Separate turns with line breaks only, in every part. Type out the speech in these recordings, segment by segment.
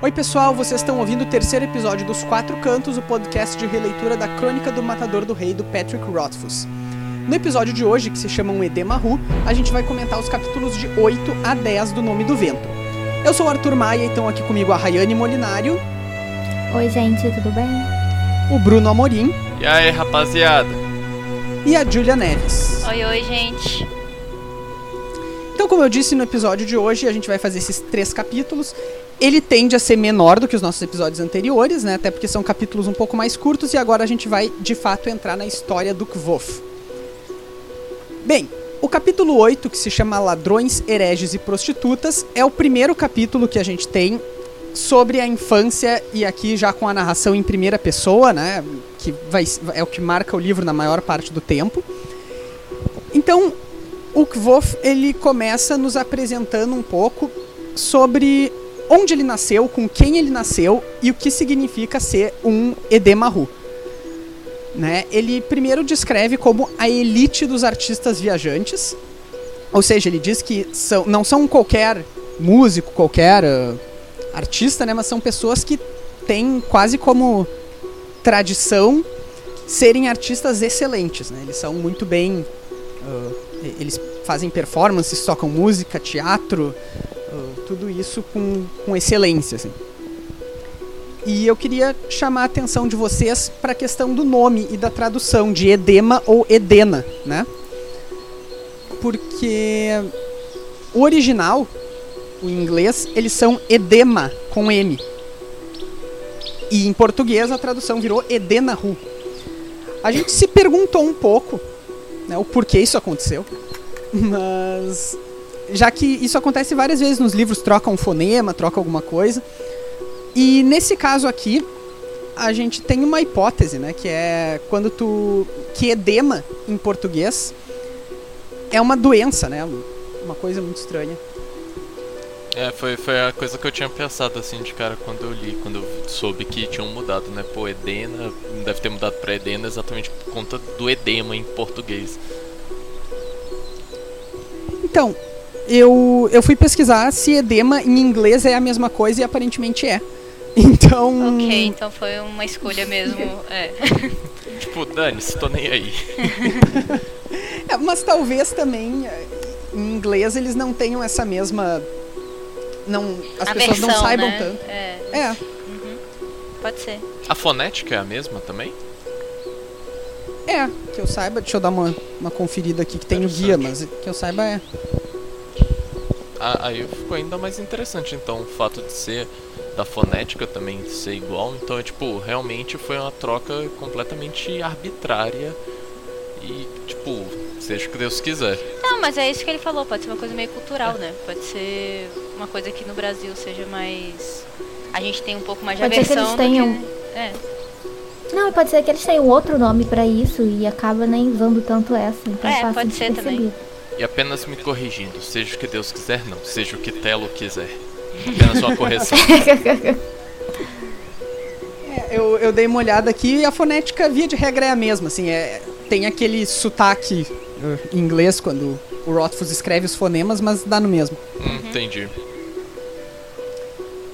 Oi, pessoal, vocês estão ouvindo o terceiro episódio dos Quatro Cantos, o podcast de releitura da Crônica do Matador do Rei do Patrick Rothfuss. No episódio de hoje, que se chama Um Edema Ru, a gente vai comentar os capítulos de 8 a 10 do Nome do Vento. Eu sou o Arthur Maia e estão aqui comigo a Rayane Molinário.
Oi, gente, tudo bem?
O Bruno Amorim.
E aí, rapaziada?
E a Julia Neves.
Oi, oi, gente.
Então, como eu disse no episódio de hoje, a gente vai fazer esses três capítulos. Ele tende a ser menor do que os nossos episódios anteriores, né? Até porque são capítulos um pouco mais curtos e agora a gente vai, de fato, entrar na história do Kvof. Bem, o capítulo 8, que se chama Ladrões, Hereges e Prostitutas, é o primeiro capítulo que a gente tem sobre a infância e aqui já com a narração em primeira pessoa, né? Que vai, é o que marca o livro na maior parte do tempo. Então, o Kvof, ele começa nos apresentando um pouco sobre onde ele nasceu, com quem ele nasceu e o que significa ser um Edemaru. Né? Ele primeiro descreve como a elite dos artistas viajantes, ou seja, ele diz que são, não são qualquer músico, qualquer uh, artista, né? mas são pessoas que têm quase como tradição serem artistas excelentes. Né? Eles são muito bem. Uh, eles fazem performances, tocam música, teatro, tudo isso com, com excelência. Assim. E eu queria chamar a atenção de vocês para a questão do nome e da tradução de edema ou edena, né? Porque o original, o inglês, eles são edema com M. E em português a tradução virou edenahu. A gente se perguntou um pouco né, o porquê isso aconteceu. Mas já que isso acontece várias vezes nos livros, troca um fonema, troca alguma coisa. E nesse caso aqui, a gente tem uma hipótese, né, que é quando tu que edema em português é uma doença, né? Uma coisa muito estranha.
É, foi, foi a coisa que eu tinha pensado assim de cara quando eu li, quando eu soube que tinham mudado, né? Pô, Edena, deve ter mudado pra Edena exatamente por conta do edema em português.
Então, eu, eu fui pesquisar se edema em inglês é a mesma coisa e aparentemente é. Então.
Ok, então foi uma escolha mesmo. é.
Tipo, dane-se, tô nem aí.
é, mas talvez também em inglês eles não tenham essa mesma. Não, as
A
pessoas não
versão,
saibam
né?
tanto.
É,
É,
uhum. Pode ser.
A fonética é a mesma também?
é, que eu saiba. Deixa eu dar uma, uma conferida aqui que tem o guia, mas que eu saiba é.
Ah, aí ficou ainda mais interessante, então, o fato de ser da fonética também ser igual. Então, é tipo, realmente foi uma troca completamente arbitrária e, tipo, seja o que Deus quiser.
Não, mas é isso que ele falou, pode ser uma coisa meio cultural, né? Pode ser uma coisa que no Brasil seja mais. A gente tem um pouco mais de
Pode ser que
aversão
eles tenham-
que. É.
Não, pode ser que eles tenham outro nome pra isso e acaba nem usando tanto essa. Então
É, pode ser
despercebido.
E apenas me corrigindo, seja o que Deus quiser, não, seja o que Telo quiser. Apenas uma correção.
É, eu, eu dei uma olhada aqui e a fonética, via de regra, é a mesma. Assim, é, tem aquele sotaque uh, em inglês quando o Rothfuss escreve os fonemas, mas dá no mesmo.
Hum, entendi.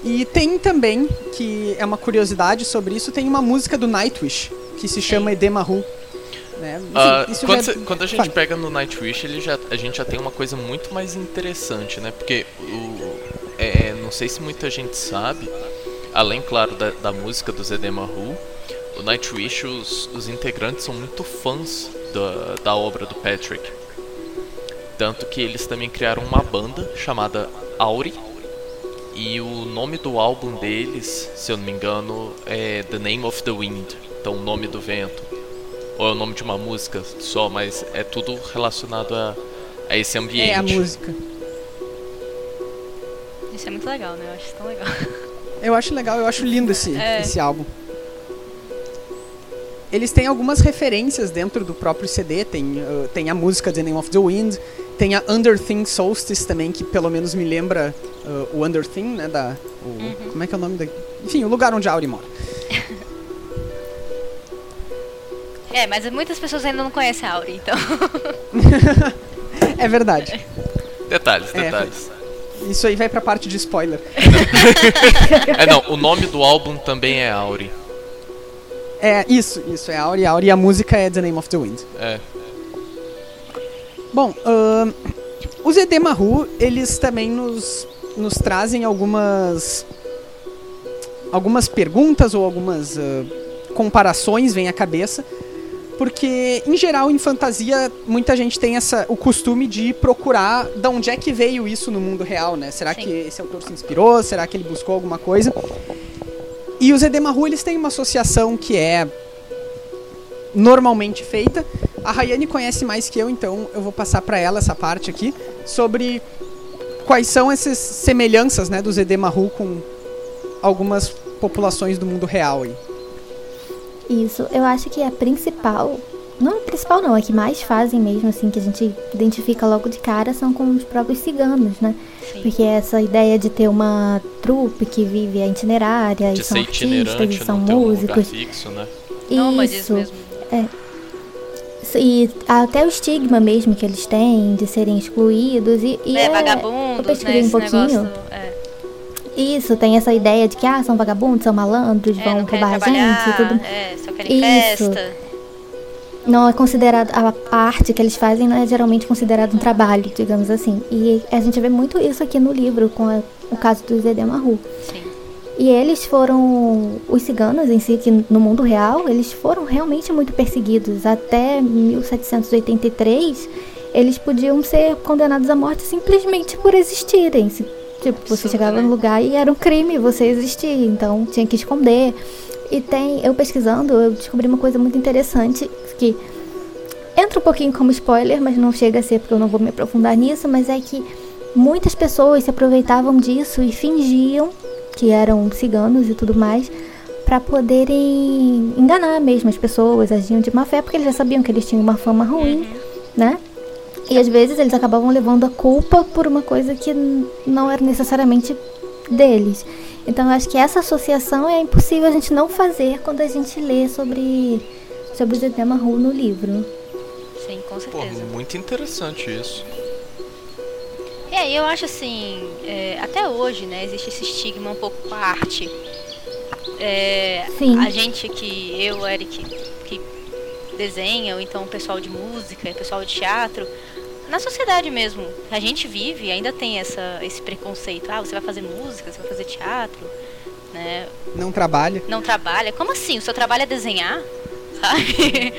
E tem também, que é uma curiosidade sobre isso, tem uma música do Nightwish, que se chama Edemaru. Né?
Ah, quando,
já-
cê- quando a gente
Fale.
pega no Nightwish, ele já, a gente já tem uma coisa muito mais interessante, né? Porque o, é, não sei se muita gente sabe, além, claro, da, da música do Zedema Hu, o Nightwish, os, os integrantes são muito fãs da, da obra do Patrick. Tanto que eles também criaram uma banda chamada Auri. E o nome do álbum deles, se eu não me engano, é The Name of the Wind. Então, o nome do vento ou é o nome de uma música só, mas é tudo relacionado a, a esse ambiente.
É a música.
Isso é muito legal, né? Eu acho tão legal.
Eu acho legal, eu acho lindo esse,
É.
esse álbum. Eles têm algumas referências dentro do próprio CD. Tem, uh, tem a música The Name of the Wind, tem a Underthing Solstice também, que pelo menos me lembra uh, o Underthing, né? Da, o- Como é que é o nome da. Enfim, o lugar onde a Auri mora.
É, mas muitas pessoas ainda não conhecem a Auri, então.
É verdade.
Detalhes,
É,
detalhes.
Isso aí vai pra parte de spoiler.
É, não, o nome do álbum também é Auri.
É, isso, isso, é Auri, Auri, e a música é The Name of the Wind.
É.
Bom, ahn, os Edemaru, eles também nos, nos trazem algumas algumas perguntas ou algumas ah, comparações vêm à cabeça, porque em geral em fantasia muita gente tem essa o costume de procurar de onde é que veio isso no mundo real, né? Será
Sim.
que esse autor se inspirou? Será que ele buscou alguma coisa? E os Edemaru, eles têm uma associação que é normalmente feita. A Rayane conhece mais que eu, então eu vou passar para ela essa parte aqui sobre quais são essas semelhanças, né, dos Edemaru com algumas populações do mundo real aí.
Isso, eu acho que a principal, não a principal não, a que mais fazem mesmo, assim, que a gente identifica logo de cara são com os próprios ciganos, né?
Sim.
Porque essa ideia de ter uma trupe que vive a itinerária,
De
e são artistas, e são
ter um lugar
músicos.
fixo, né?
Isso.
mesmo.
E até o estigma mesmo que eles têm de serem excluídos. E, e
é,
eu
vagabundos,
pesquisei
né?
um pouquinho.
negócio. É.
Isso, tem essa ideia de que ah, são vagabundos, são malandros,
É,
vão roubar a gente e tudo.
É, só querem
Isso.
festa.
Não é considerado. A arte que eles fazem não é geralmente considerado um trabalho, digamos assim. E a gente vê muito isso aqui no livro, com a- o caso do Zé Maru.
Sim.
E eles foram. Os ciganos em si, que no mundo real, eles foram realmente muito perseguidos. Até 1783, eles podiam ser condenados à morte simplesmente por existirem. Tipo, você chegava no lugar e era um crime você existir, então tinha que esconder. E tem, eu pesquisando, eu descobri uma coisa muito interessante que entra um pouquinho como spoiler, mas não chega a ser porque eu não vou me aprofundar nisso, mas é que muitas pessoas se aproveitavam disso e fingiam que eram ciganos e tudo mais para poderem enganar mesmo as pessoas, agiam de má fé porque eles já sabiam que eles tinham uma fama ruim, né? E às vezes eles acabavam levando a culpa por uma coisa que não era necessariamente deles. Então eu acho que essa associação é impossível a gente não fazer quando a gente lê sobre sobre o Zé Maru no livro.
Sim, com
Pô,
certeza.
muito interessante isso.
É, e eu acho assim, é, até hoje, né, existe esse estigma um pouco com a arte. É,
Sim.
A gente que, eu, Eric, que desenha, ou então o pessoal de música, o pessoal de teatro, na sociedade mesmo, a gente vive ainda tem essa, esse preconceito. Ah, você vai fazer música, você vai fazer teatro, né?
Não trabalha.
não trabalha. Como assim? O seu trabalho é desenhar? Sabe?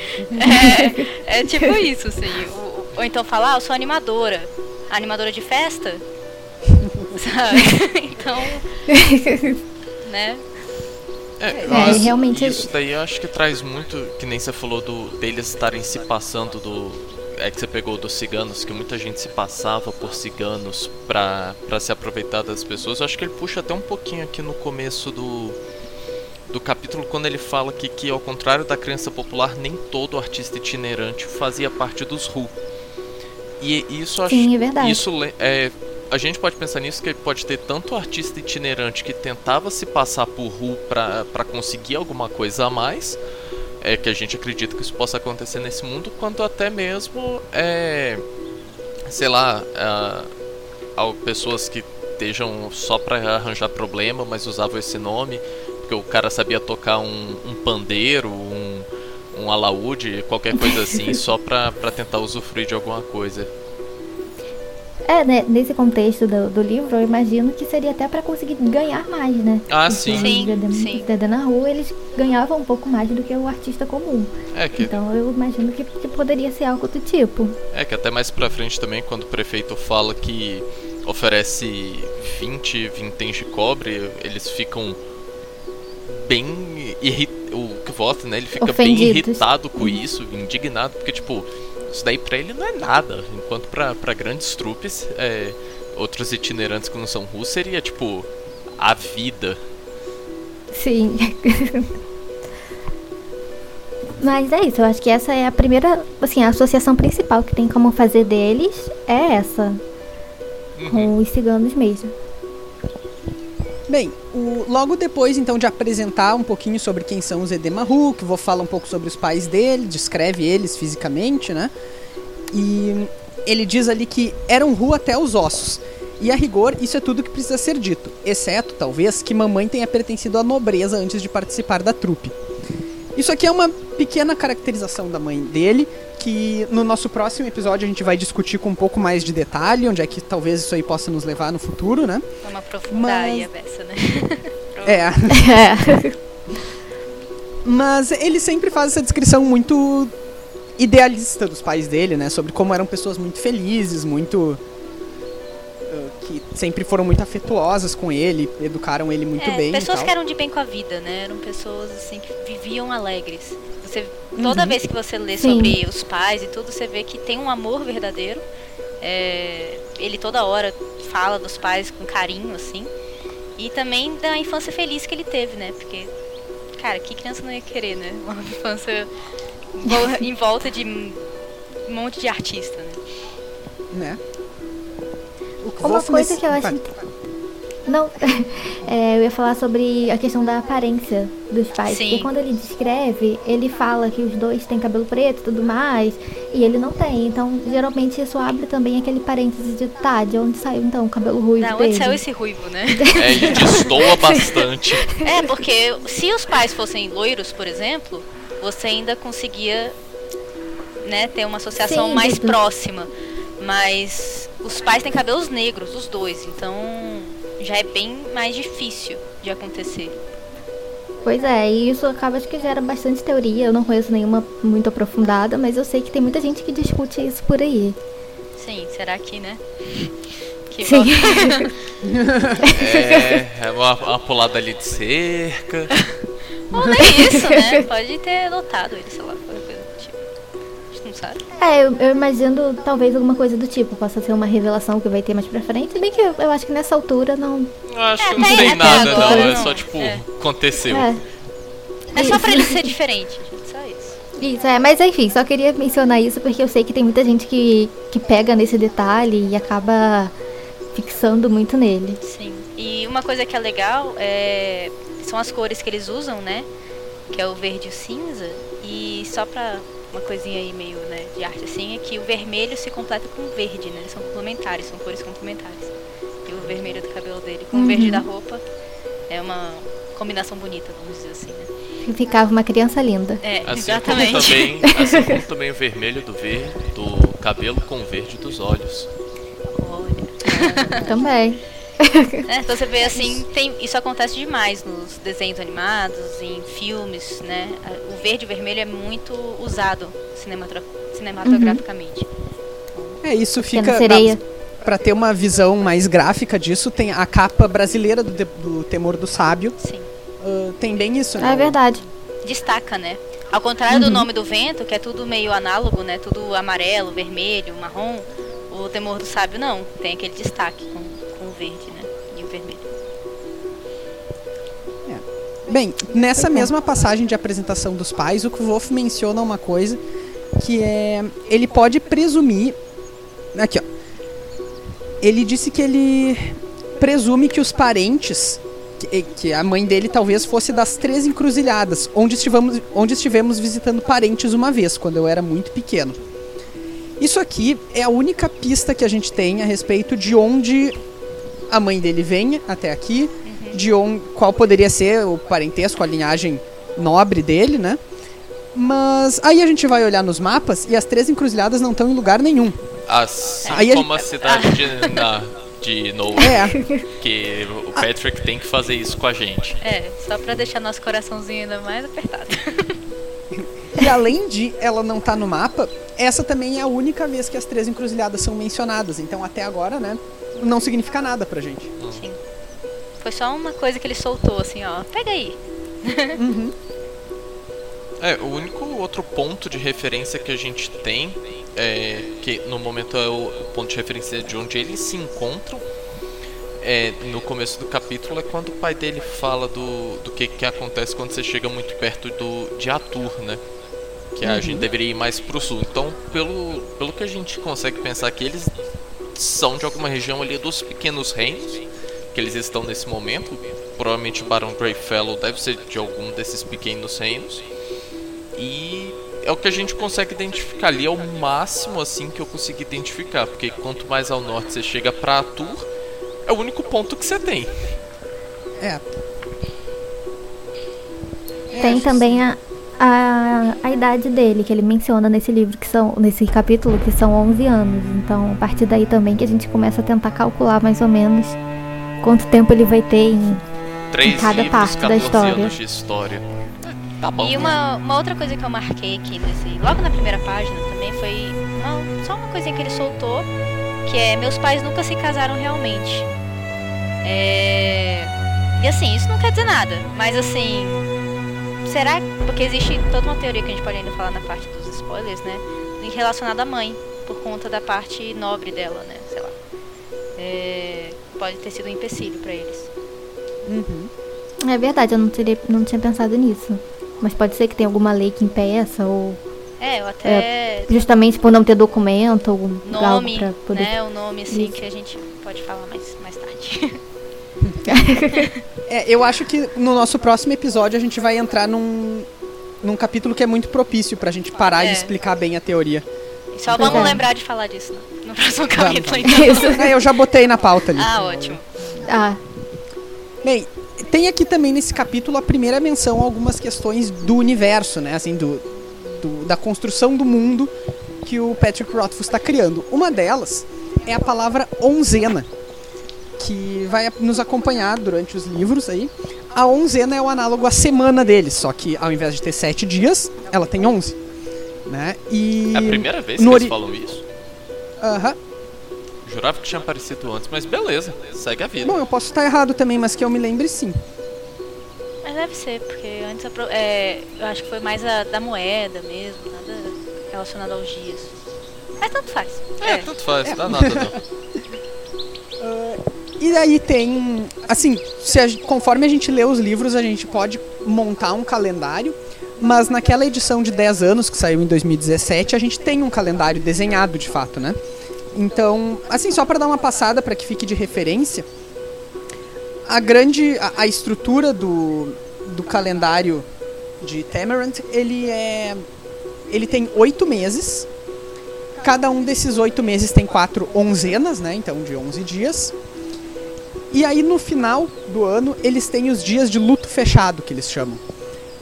É, é tipo isso, assim. Ou, ou então falar, ah, eu sou animadora. Animadora de festa? Sabe? Então, né?
É,
É,
isso-
realmente-
Isso daí eu acho que traz muito, que nem você falou do deles estarem se passando do. É que você pegou dos ciganos, que muita gente se passava por ciganos pra, pra se aproveitar das pessoas. Eu acho que ele puxa até um pouquinho aqui no começo do, do capítulo, quando ele fala que, que, ao contrário da crença popular, nem todo artista itinerante fazia parte dos RU. E isso acho
Sim, é verdade.
isso é, a gente pode pensar nisso que pode ter tanto artista itinerante que tentava se passar por Ru pra pra conseguir alguma coisa a mais, é que a gente acredita que isso possa acontecer nesse mundo, quanto até mesmo é, sei lá, ah, ao pessoas que estejam só pra arranjar problema, mas usavam esse nome porque o cara sabia tocar um, um pandeiro, um um alaúde, qualquer coisa assim, só pra tentar usufruir de alguma coisa.
É, né, nesse contexto do, do livro, eu imagino que seria até para conseguir ganhar mais, né?
Ah, sim.
Sim, sim.
Dedé na rua, eles ganhavam um pouco mais do que o artista comum.
É que
Então eu imagino que, que poderia ser algo do tipo.
É que até mais pra frente também, quando o prefeito fala que oferece 20 vinténs de cobre, eles ficam bem irritados. O que vota, né? Ele fica bem
Ofendidos.
irritado com isso, indignado, porque, tipo, isso daí pra ele não é nada. Enquanto pra, pra grandes trupes, é, outros itinerantes que não são russos, seria, tipo, a vida.
Sim. Mas é isso, eu acho que essa é a primeira, assim, a associação principal que tem como fazer deles é essa,
Uhum.
com os ciganos mesmo.
Bem, o- logo depois então de apresentar um pouquinho sobre quem são os Edemaru, que eu vou falar um pouco sobre os pais dele, descreve eles fisicamente, né? E ele diz ali que eram Ru até os ossos. E a rigor, isso é tudo que precisa ser dito, exceto, talvez, que mamãe tenha pertencido à nobreza antes de participar da trupe. Isso aqui é uma pequena caracterização da mãe dele, que no nosso próximo episódio a gente vai discutir com um pouco mais de detalhe, onde é que talvez isso aí possa nos levar no futuro, né?
Vamos aprofundar aí a beça, né?
É.
É.
Mas ele sempre faz essa descrição muito idealista dos pais dele, né? Sobre como eram pessoas muito felizes, muito. Que sempre foram muito afetuosas com ele, educaram ele muito
É,
bem. e
pessoas
tal.
que eram de bem com a vida, né? Eram pessoas assim que viviam alegres. Você, toda
Uhum.
vez que você lê
Sim.
sobre os pais e tudo, você vê que tem um amor verdadeiro. É, ele toda hora fala dos pais com carinho, assim. E também da infância feliz que ele teve, né? Porque, cara, que criança não ia querer, né? Uma infância em volta de um monte de artista, né?
né?
Uma coisa
nesse-
que eu acho. Não, é, eu ia falar sobre a questão da aparência dos pais.
Sim.
Porque quando ele descreve, ele fala que os dois têm cabelo preto e tudo mais, e ele não tem. Então, geralmente isso abre também aquele parênteses de tá, de onde saiu então o cabelo ruivo
Da
dele.
onde saiu esse ruivo, né?
É, ele destoa bastante.
É, porque se os pais fossem loiros, por exemplo, você ainda conseguia né, ter uma associação
Sim,
mais próxima. Mas os pais têm cabelos negros, os dois, então já é bem mais difícil de acontecer.
Pois é, e isso acaba acho que gera bastante teoria. Eu não conheço nenhuma muito aprofundada, mas eu sei que tem muita gente que discute isso por aí.
Sim, será que, né? Que
Sim.
É, é uma, uma pulada ali de cerca.
Ou nem isso, né? Pode ter lotado ele, sei lá, sabe.
É, eu, eu imagino talvez alguma coisa do tipo, possa ser uma revelação que vai ter mais pra frente. Se bem que eu, eu acho que nessa altura não.
Eu acho
É,
que não tem nada,
agora
não. É
não.
só tipo,
É.
aconteceu.
É,
É só pra ele ser diferente, gente, só isso.
isso, é, mas enfim, só queria mencionar isso porque eu sei que tem muita gente que, que pega nesse detalhe e acaba fixando muito nele.
Sim. E uma coisa que é legal é são as cores que eles usam, né? Que é o verde e o cinza. E só pra uma coisinha aí meio, né, de arte assim, é que o vermelho se completa com o verde, né? Eles são complementares, são cores complementares. E o vermelho do cabelo dele com o verde da roupa é uma combinação bonita, vamos dizer assim, né?
E ficava uma criança linda.
É,
Assim como,
exatamente.
também, assim como também o vermelho do verde do cabelo com o verde dos olhos.
Olha.
Também.
É, então você vê assim, tem, isso acontece demais nos desenhos animados, em filmes, né? O verde e vermelho é muito usado cinematra- cinematograficamente.
É, isso fica. Pra ter uma visão mais gráfica disso, tem a capa brasileira do, de- do Temor do Sábio.
Sim.
ah, tem bem isso, né?
É verdade.
Destaca, né? Ao contrário do nome do vento, que é tudo meio análogo, né? Tudo amarelo, vermelho, marrom. O temor do sábio não. Tem aquele destaque com, verde, né? E o vermelho.
Bem, nessa
é.
mesma passagem de apresentação dos pais, o Kvolf menciona uma coisa que é. Ele pode presumir. Aqui, ó. Ele disse que ele presume que os parentes. Que, que a mãe dele talvez fosse das três encruzilhadas, onde estivemos, onde estivemos visitando parentes uma vez, quando eu era muito pequeno. Isso aqui é a única pista que a gente tem a respeito de onde a mãe dele vem até aqui, de onde, qual poderia ser o parentesco, a linhagem nobre dele, né? Mas aí a gente vai olhar nos mapas e as três encruzilhadas não estão em lugar nenhum.
Assim
Aí
como a cidade de, na, de Noah,
É,
que o Patrick tem que fazer isso com a gente.
É, só pra deixar nosso coraçãozinho ainda mais apertado.
e além de ela não estar no mapa, essa também é a única vez que as três encruzilhadas são mencionadas. Então até agora, né, não significa nada pra gente.
Sim. Foi só uma coisa que ele soltou, assim, ó. Pega aí.
É, o único outro ponto de referência que a gente tem, é, que no momento é o ponto de referência de onde eles se encontram, é, no começo do capítulo, é quando o pai dele fala do, do que, que acontece quando você chega muito perto do, de Atur, né? Que a gente deveria ir mais pro sul. Então, pelo, pelo que a gente consegue pensar que eles são de alguma região ali dos pequenos reinos, que eles estão nesse momento. Provavelmente o Barão Greyfellow deve ser de algum desses pequenos reinos. E é o que a gente consegue identificar ali, é o máximo assim que eu consegui identificar, porque quanto mais ao norte você chega pra Atur, é o único ponto que você tem.
É.
Tem também a, a, a idade dele, que ele menciona nesse livro, que são, nesse capítulo, que são 11 anos. Então, a partir daí também que a gente começa a tentar calcular mais ou menos quanto tempo ele vai ter em,
Três
em cada
livros,
parte da
14
história.
anos de história. É, tá bom.
E uma, uma outra coisa que eu marquei aqui nesse. Logo na primeira página também foi uma- só uma coisinha que ele soltou, que é meus pais nunca se casaram realmente. É, E assim, isso não quer dizer nada, mas assim. Será porque existe toda uma teoria que a gente pode ainda falar na parte dos spoilers, né? Relacionada à mãe, por conta da parte nobre dela, né? Sei lá. É, Pode ter sido um empecilho pra eles.
Uhum.
É verdade, eu não, teria, não tinha pensado nisso. Mas pode ser que tenha alguma lei que impeça, ou
É, eu até.
justamente por não ter documento, ou
nome,
algo poder.
né? O nome assim
Isso.
que a gente pode falar mais, mais tarde.
É, eu acho que no nosso próximo episódio a gente vai entrar num, num capítulo que é muito propício pra gente parar
É.
e explicar bem a teoria.
Só vamos
é.
lembrar de falar disso no, no próximo
Vamos,
capítulo,
vamos.
então.
Isso.
É, eu já botei na pauta ali.
Ah, ótimo.
Ah,
Bem, tem aqui também nesse capítulo a primeira menção a algumas questões do universo, né? Assim, do, do- da construção do mundo que o Patrick Rothfuss está criando. Uma delas é a palavra onzena, que vai nos acompanhar durante os livros aí. A onzena é o análogo à semana deles, só que ao invés de ter sete dias, ela tem onze. Né? E...
É a primeira vez que
no
eles
ori-
falam isso?
Aham.
Jurava que tinha aparecido antes, mas beleza, segue a vida.
Bom, eu posso estar errado também, mas que eu me lembre sim.
Mas deve ser, porque antes a pro- é, eu acho que foi mais a da moeda mesmo, nada relacionado aos dias. Mas tanto faz.
É, tanto faz, dá nada não.
E daí tem, assim, a conforme a gente lê os livros, a gente pode montar um calendário, mas naquela edição de 10 anos que saiu em 2017, a gente tem um calendário desenhado de fato, né? Então, assim, só para dar uma passada para que fique de referência, a grande a, a estrutura do, do calendário de Tamarant, ele é ele tem oito meses. Cada um desses oito meses tem quatro onzenas, né? Então, de 11 dias. E aí no final do ano eles têm os dias de luto fechado, que eles chamam.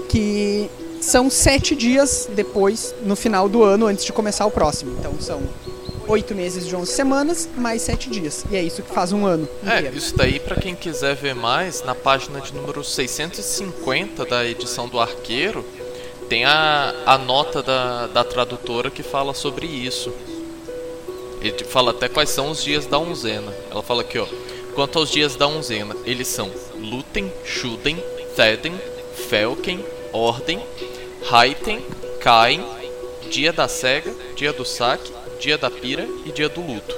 Que são sete dias depois, no final do ano, antes de começar o próximo. Então são oito meses de 11 semanas, mais sete dias. E é isso que faz um ano
É,
inteiro.
isso daí pra quem quiser ver mais, na página de número 650 da edição do Arqueiro, tem a, a nota da, da tradutora que fala sobre isso. Ele fala até quais são os dias da onzena. Ela fala aqui, ó. Quanto aos dias da onzena, eles são Luten, Shuden, Theden, Felken, Ordem, Raiten, Cain, Dia da Cega, Dia do Saque, Dia da Pira e Dia do Luto.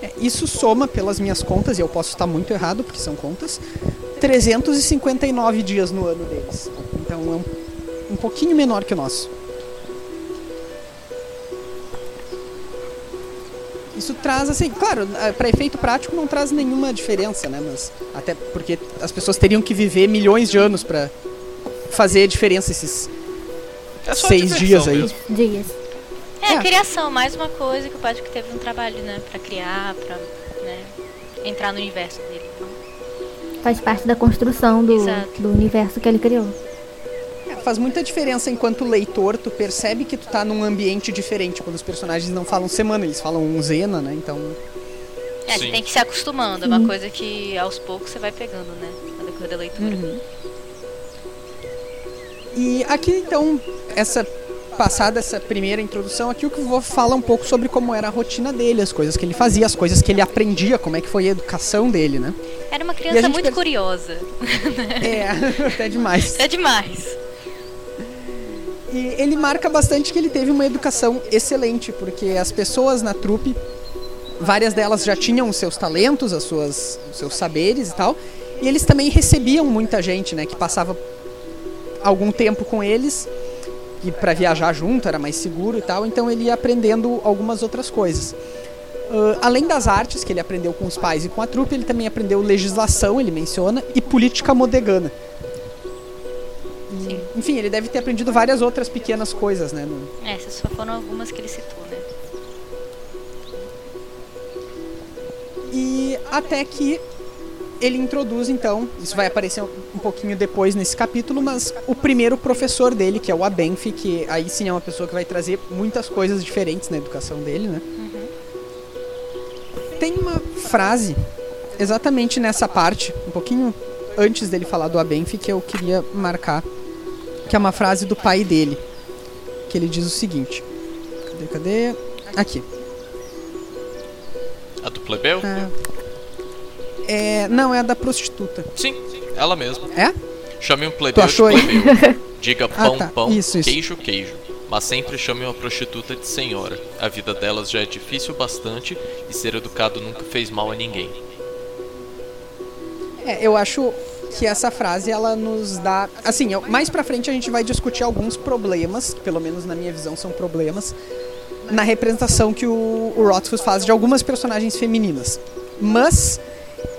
É, isso soma, pelas minhas contas, e eu posso estar muito errado, porque são contas, 359 dias no ano deles. Então é um, um pouquinho menor que o nosso. Isso traz, assim, claro, para efeito prático não traz nenhuma diferença, né? Mas até porque as pessoas teriam que viver milhões de anos para fazer a diferença esses
É só
seis dias aí.
mesmo.
dias.
É,
É.
criação, mais uma coisa que o Patrick teve um trabalho, né? Pra criar, pra né, entrar no universo dele. Então,
Faz parte da construção do,
Exato.
do universo que ele criou.
Faz muita diferença enquanto leitor, tu percebe que tu tá num ambiente diferente quando os personagens não falam semana, eles falam onzena, né? Então,
é,
Sim.
tem que se acostumando. É uma coisa que aos poucos você vai pegando, né? No decorrer da leitura.
Uhum. E aqui então, essa passada essa primeira introdução, aqui o que eu vou falar um pouco sobre como era a rotina dele, as coisas que ele fazia, as coisas que ele aprendia, como é que foi a educação dele, né?
Era uma
a
criança muito
perce-
curiosa.
É, até demais.
É demais.
E ele marca bastante que ele teve uma educação excelente, porque as pessoas na trupe, várias delas já tinham os seus talentos, as suas, os seus saberes e tal, e eles também recebiam muita gente, né, que passava algum tempo com eles e para viajar junto era mais seguro e tal, então ele ia aprendendo algumas outras coisas. Ah, além das artes que ele aprendeu com os pais e com a trupe, ele também aprendeu legislação, ele menciona, e política modegana. Enfim, ele deve ter aprendido várias outras pequenas coisas, né? no-
É, essas só foram algumas que ele citou, né?
E até que ele introduz, então, isso vai aparecer um pouquinho depois nesse capítulo, mas o primeiro professor dele, que é o Abenf, que aí sim é uma pessoa que vai trazer muitas coisas diferentes na educação dele, né? Tem uma frase exatamente nessa parte, um pouquinho antes dele falar do Abenf, que eu queria marcar, que é uma frase do pai dele, que ele diz o seguinte: cadê, cadê? Aqui.
A do plebeu?
É, é, não, é a da prostituta.
Sim, ela mesma.
É?
Chame um plebeu de plebeu. Diga
Ah,
pão,
tá.
pão,
Isso, isso.
queijo, queijo. Mas sempre chame uma prostituta de senhora. A vida delas já é difícil bastante e ser educado nunca fez mal a ninguém.
É, eu acho que essa frase ela nos dá, assim, eu- mais pra frente a gente vai discutir alguns problemas, que pelo menos na minha visão são problemas na representação que o, o Rothfuss faz de algumas personagens femininas. Mas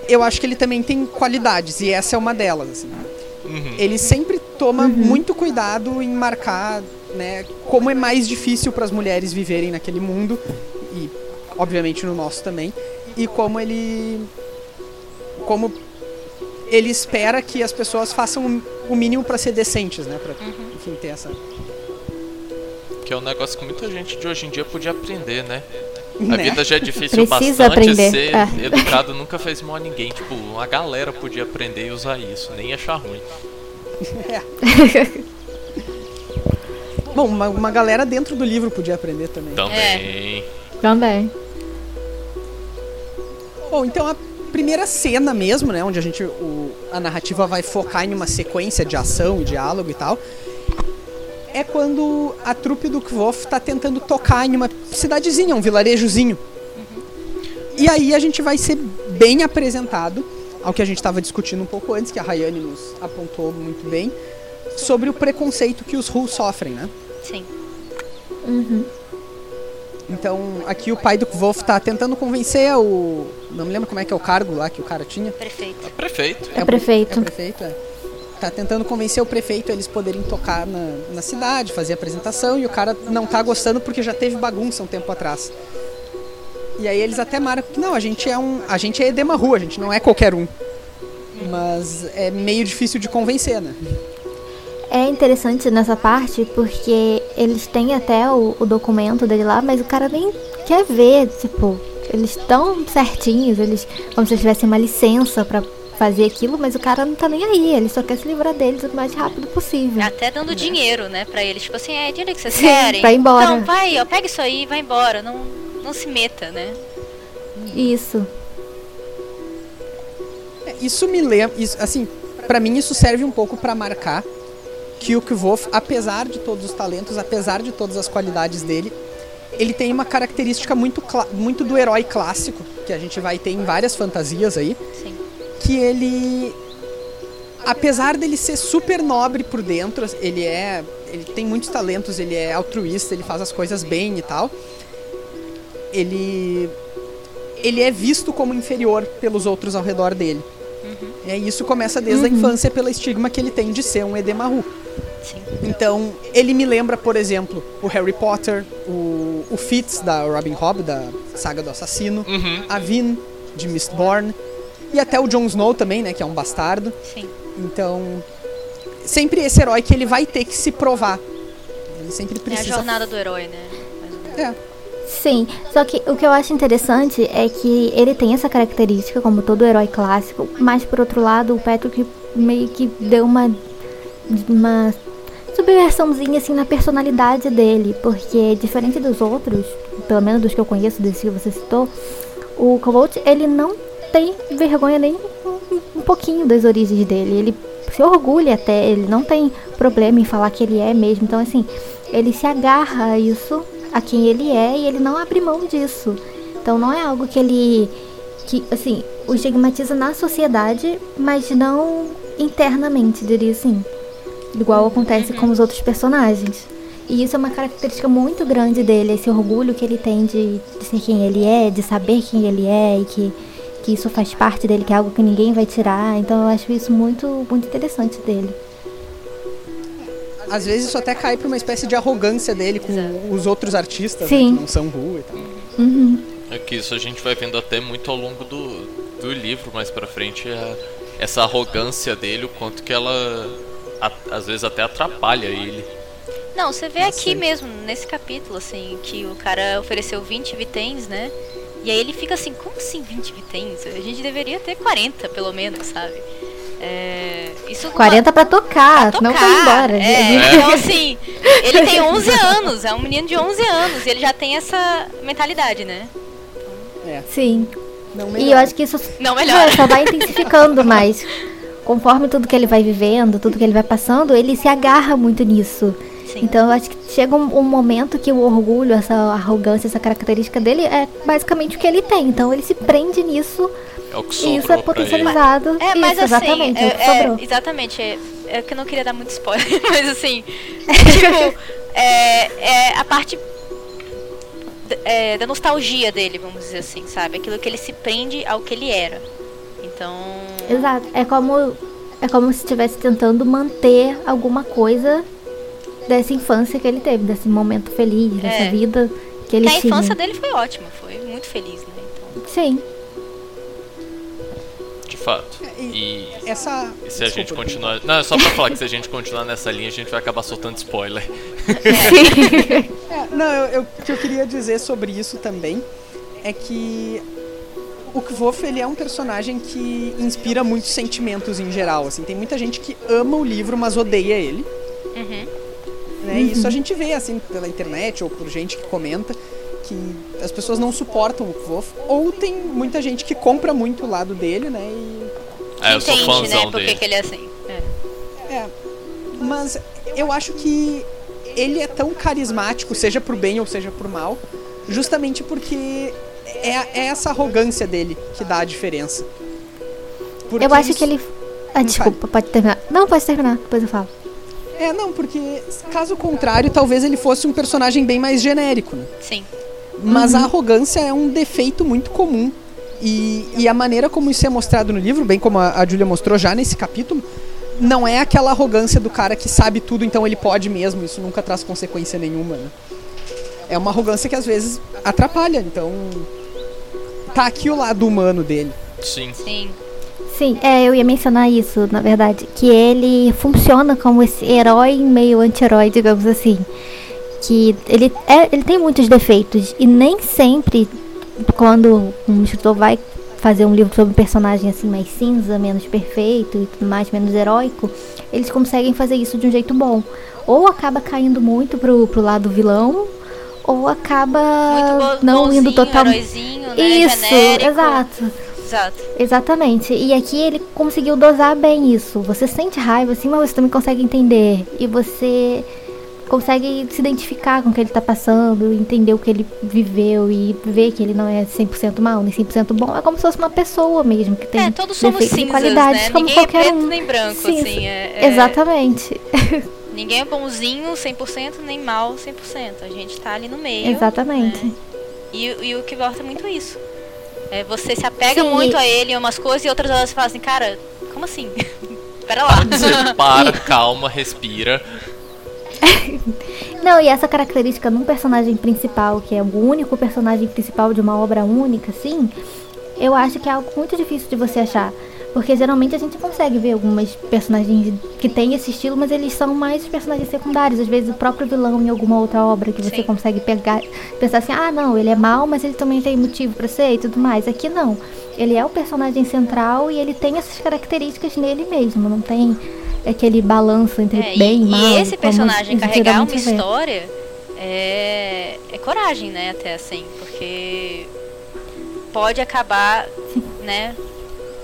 eu acho que ele também tem qualidades e essa é uma delas, assim.
Uhum.
Ele sempre toma muito cuidado em marcar, né, como é mais difícil para as mulheres viverem naquele mundo e obviamente no nosso também, e como ele como ele espera que as pessoas façam o mínimo para ser decentes, né, para enfim ter essa
Que é um negócio que muita gente de hoje em dia podia aprender, né? A
Né?
vida já é difícil
Precisa
bastante,
aprender,
ser
é.
educado nunca fez mal a ninguém. Tipo, uma galera podia aprender e usar isso, nem achar ruim.
Bom, uma, uma galera dentro do livro podia aprender também.
Também.
Também.
Bom, então a primeira cena mesmo, né, onde a gente o, a narrativa vai focar em uma sequência de ação e diálogo e tal, é quando a trupe do Kvof tá tentando tocar em uma cidadezinha, um vilarejozinho. E aí a gente vai ser bem apresentado ao que a gente estava discutindo um pouco antes, que a Rayane nos apontou muito bem, sobre o preconceito que os Hu sofrem, né?
Sim.
Então, aqui o pai do Kvof tá tentando convencer o. Não me lembro como é que é o cargo lá que o cara tinha.
Perfeito.
Prefeito.
É prefeito.
É prefeito, é. Tá tentando convencer o prefeito a eles poderem tocar na, na cidade, fazer a apresentação, e o cara não tá gostando porque já teve bagunça um tempo atrás. E aí eles até marcam que não, a gente é um. A gente é Edema Rua, a gente não é qualquer um. Mas é meio difícil de convencer, né?
É interessante nessa parte porque eles têm até o, o documento dele lá, mas o cara nem quer ver, tipo, eles estão certinhos, eles como se eles tivessem uma licença pra fazer aquilo, mas o cara não tá nem aí, ele só quer se livrar deles o mais rápido possível.
Até dando dinheiro, né, pra eles. Tipo assim, é dinheiro que vocês
Sim,
querem.
vai embora.
Então, vai, ó, pega isso aí e vai embora. Não, não se meta, né?
Isso.
É, Isso me lembra. Isso, assim, pra mim isso serve um pouco pra marcar que o Kvof, apesar de todos os talentos, apesar de todas as qualidades dele, ele tem uma característica muito, muito do herói clássico, que a gente vai ter em várias fantasias aí,
Sim.
que ele apesar dele ser super nobre por dentro, ele é, ele tem muitos talentos, ele é altruísta, ele faz as coisas bem e tal. Ele ele é visto como inferior pelos outros ao redor dele. E aí isso começa desde a infância pelo estigma que ele tem de ser um Edemaru.
Sim.
Então, ele me lembra, por exemplo, o Harry Potter, o, o Fitz da Robin Hood, da saga do assassino,
Uhum.
a Vin de Mistborn, e até o Jon Snow também, né, que é um bastardo.
Sim.
Então, sempre esse herói que ele vai ter que se provar. Ele sempre
É a
precisa.
jornada do herói, né?
É.
Sim, só que o que eu acho interessante é que ele tem essa característica, como todo herói clássico, mas por outro lado, o Patrick meio que deu uma, uma subversãozinha assim na personalidade dele, porque diferente dos outros, pelo menos dos que eu conheço, desse que você citou, o Colt, ele não tem vergonha nem um, um pouquinho das origens dele. Ele se orgulha até, ele não tem problema em falar que ele é mesmo. Então, assim, ele se agarra a isso, a quem ele é, e ele não abre mão disso. Então, não é algo que ele, que, assim, o estigmatiza na sociedade, mas não internamente, diria assim. Igual acontece com os outros personagens. E isso é uma característica muito grande dele, esse orgulho que ele tem de, de ser quem ele é, de saber quem ele é e que, que isso faz parte dele, que é algo que ninguém vai tirar. Então eu acho isso muito, muito interessante dele.
Às vezes isso até cai pra uma espécie de arrogância dele com
Exato.
os outros artistas, né, que não são Ru e tal.
Uhum.
É que isso a gente vai vendo até muito ao longo do, do livro mais pra frente, a, essa arrogância dele, o quanto que ela às vezes até atrapalha ele.
Não, você vê aqui mesmo, nesse capítulo, assim, que o cara ofereceu 20 vitens, né? E aí ele fica assim, como assim 20 vitens? A gente deveria ter 40, pelo menos, sabe? É, isso
40 pra tocar,
pra
não
tocar.
pra ir embora.
É, Então, assim, ele tem 11 anos, é um menino de 11 anos, e ele já tem essa mentalidade, né?
É,
Sim.
não
E eu acho que isso
Não melhora.
É, só vai intensificando mais. Conforme tudo que ele vai vivendo, tudo que ele vai passando, ele se agarra muito nisso.
Sim.
Então eu acho que chega um, um momento que o orgulho, essa arrogância, essa característica dele é basicamente o que ele tem. Então ele se prende nisso
É o que
e isso é potencializado.
É, mas
isso,
assim,
exatamente, é, o que
é,
sobrou.
é, exatamente, é, é que eu não queria dar muito spoiler, mas assim, tipo, é, é a parte é, da nostalgia dele, vamos dizer assim, sabe? Aquilo que ele se prende ao que ele era. Então,
Exato. É como é como se estivesse tentando manter alguma coisa dessa infância que ele teve, desse momento feliz, dessa
É.
vida que ele
que a
tinha.
infância dele foi ótima, foi muito feliz, né? Então,
Sim.
De fato.
É,
E,
Essa.
e se a gente continuar. Não, é só pra falar que se a gente continuar nessa linha, a gente vai acabar soltando spoiler.
É, não, eu, eu- o que eu queria dizer sobre isso também é que o Kvof, ele é um personagem que inspira muitos sentimentos em geral, assim. Tem muita gente que ama o livro, mas odeia ele.
uhum.
Né? E isso a gente vê, assim, pela internet ou por gente que comenta que as pessoas não suportam o Kvof. Ou tem muita gente que compra muito o lado dele, né? E
Ah, eu sou
Entende,
fãzão
né? Por que
dele.
que ele é assim. É.
É, mas eu acho que ele é tão carismático, seja pro bem ou seja pro mal, justamente porque é, é essa arrogância dele que dá a diferença. Porque
Eu acho
isso-
que ele. Ah, desculpa, pode terminar. Não, pode terminar, depois eu falo.
É, não, porque caso contrário, talvez ele fosse um personagem bem mais genérico, né?
Sim.
Mas a arrogância é um defeito muito comum. E, e a maneira como isso é mostrado no livro, bem como a, a Julia mostrou já nesse capítulo, não é aquela arrogância do cara que sabe tudo, então ele pode mesmo, isso nunca traz consequência nenhuma, né? É uma arrogância que às vezes atrapalha, então. Tá aqui o lado humano dele.
Sim.
Sim.
Sim, é, eu ia mencionar isso, na verdade. Que ele funciona como esse herói meio anti-herói, digamos assim. Que ele, é, ele tem muitos defeitos. E nem sempre, quando um escritor vai fazer um livro sobre um personagem assim mais cinza, menos perfeito e tudo mais, menos heróico, eles conseguem fazer isso de um jeito bom. Ou acaba caindo muito pro, pro lado vilão, ou acaba
Muito bo
não
bonzinho,
indo totalmente.
né?
Isso,
genérico.
exato.
Exato.
Exatamente. E aqui ele conseguiu dosar bem isso. Você sente raiva, assim, mas você também consegue entender. E você consegue se identificar com o que ele tá passando, entender o que ele viveu e ver que ele não é 100% mal, nem 100% bom. É como se fosse uma pessoa mesmo, que tem
É, todos somos cinzas,
qualidades,
né?
como
Ninguém é
qualquer
preto
um.
nem branco,
Sim,
assim. É, é-
Exatamente.
Ninguém é bonzinho 100%, nem mal 100%. A gente tá ali no meio.
Exatamente.
né? E, e o que volta é muito isso. É, você se apega
Sim,
muito
e-
a ele em umas coisas e outras horas você fala assim, cara, como assim? Pera lá.
Você para, calma, respira.
Não, e essa característica num personagem principal, que é o único personagem principal de uma obra única, assim, eu acho que é algo muito difícil de você achar. Porque geralmente a gente consegue ver algumas personagens que têm esse estilo, mas eles são mais personagens secundários. Às vezes o próprio vilão em alguma outra obra que você
Sim.
consegue pegar, pensar assim, ah não, ele é mau, mas ele também tem motivo pra ser e tudo mais. Aqui não. Ele é o personagem central e ele tem essas características nele mesmo. Não tem aquele balanço entre
É,
bem e,
e,
mal.
e esse personagem carregar uma
vê.
história é, é coragem, né? Até assim, porque pode acabar, né?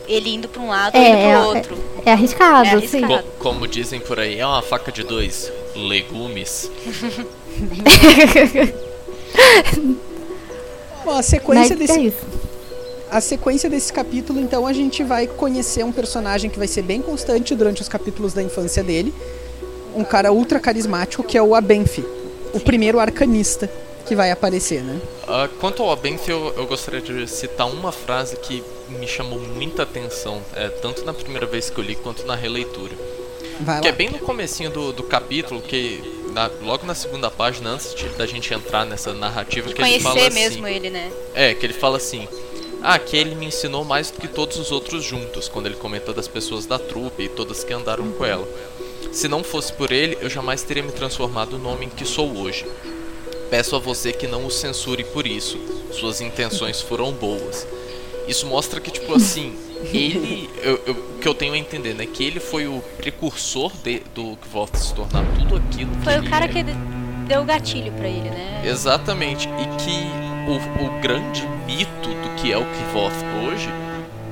Ele indo pra um lado
É,
indo pro
é,
outro.
É arriscado,
É
sim.
arriscado.
Co- como dizem por aí, é uma faca de dois legumes.
Bom, a sequência
Mas
desse
é.
A sequência desse capítulo, então, a gente vai conhecer um personagem que vai ser bem constante durante os capítulos da infância dele. Um cara ultra carismático que é o Abenfi, o primeiro arcanista que vai aparecer, né?
Ah, quanto ao Abenth, eu, eu gostaria de citar uma frase que me chamou muita atenção, é, tanto na primeira vez que eu li quanto na releitura.
Vai
Que é
lá.
bem no comecinho do, do capítulo, que na- logo na segunda página, antes de- da gente entrar nessa narrativa, que ele fala assim.
mesmo ele, né?
É, que ele fala assim. Ah, que ele me ensinou mais do que todos os outros juntos, quando ele comenta das pessoas da trupe e todas que andaram com ela. Se não fosse por ele, eu jamais teria me transformado no homem que sou hoje. Peço a você que não o censure por isso. Suas intenções foram boas. Isso mostra que, tipo assim, ele. eu- eu- O que eu tenho a entender, né? Que ele foi o precursor de- do Kvoth se tornar tudo aquilo.
Foi
que
o cara
é.
que de- deu o gatilho pra ele, né?
Exatamente. E que o, o grande mito do que é o Kvoth hoje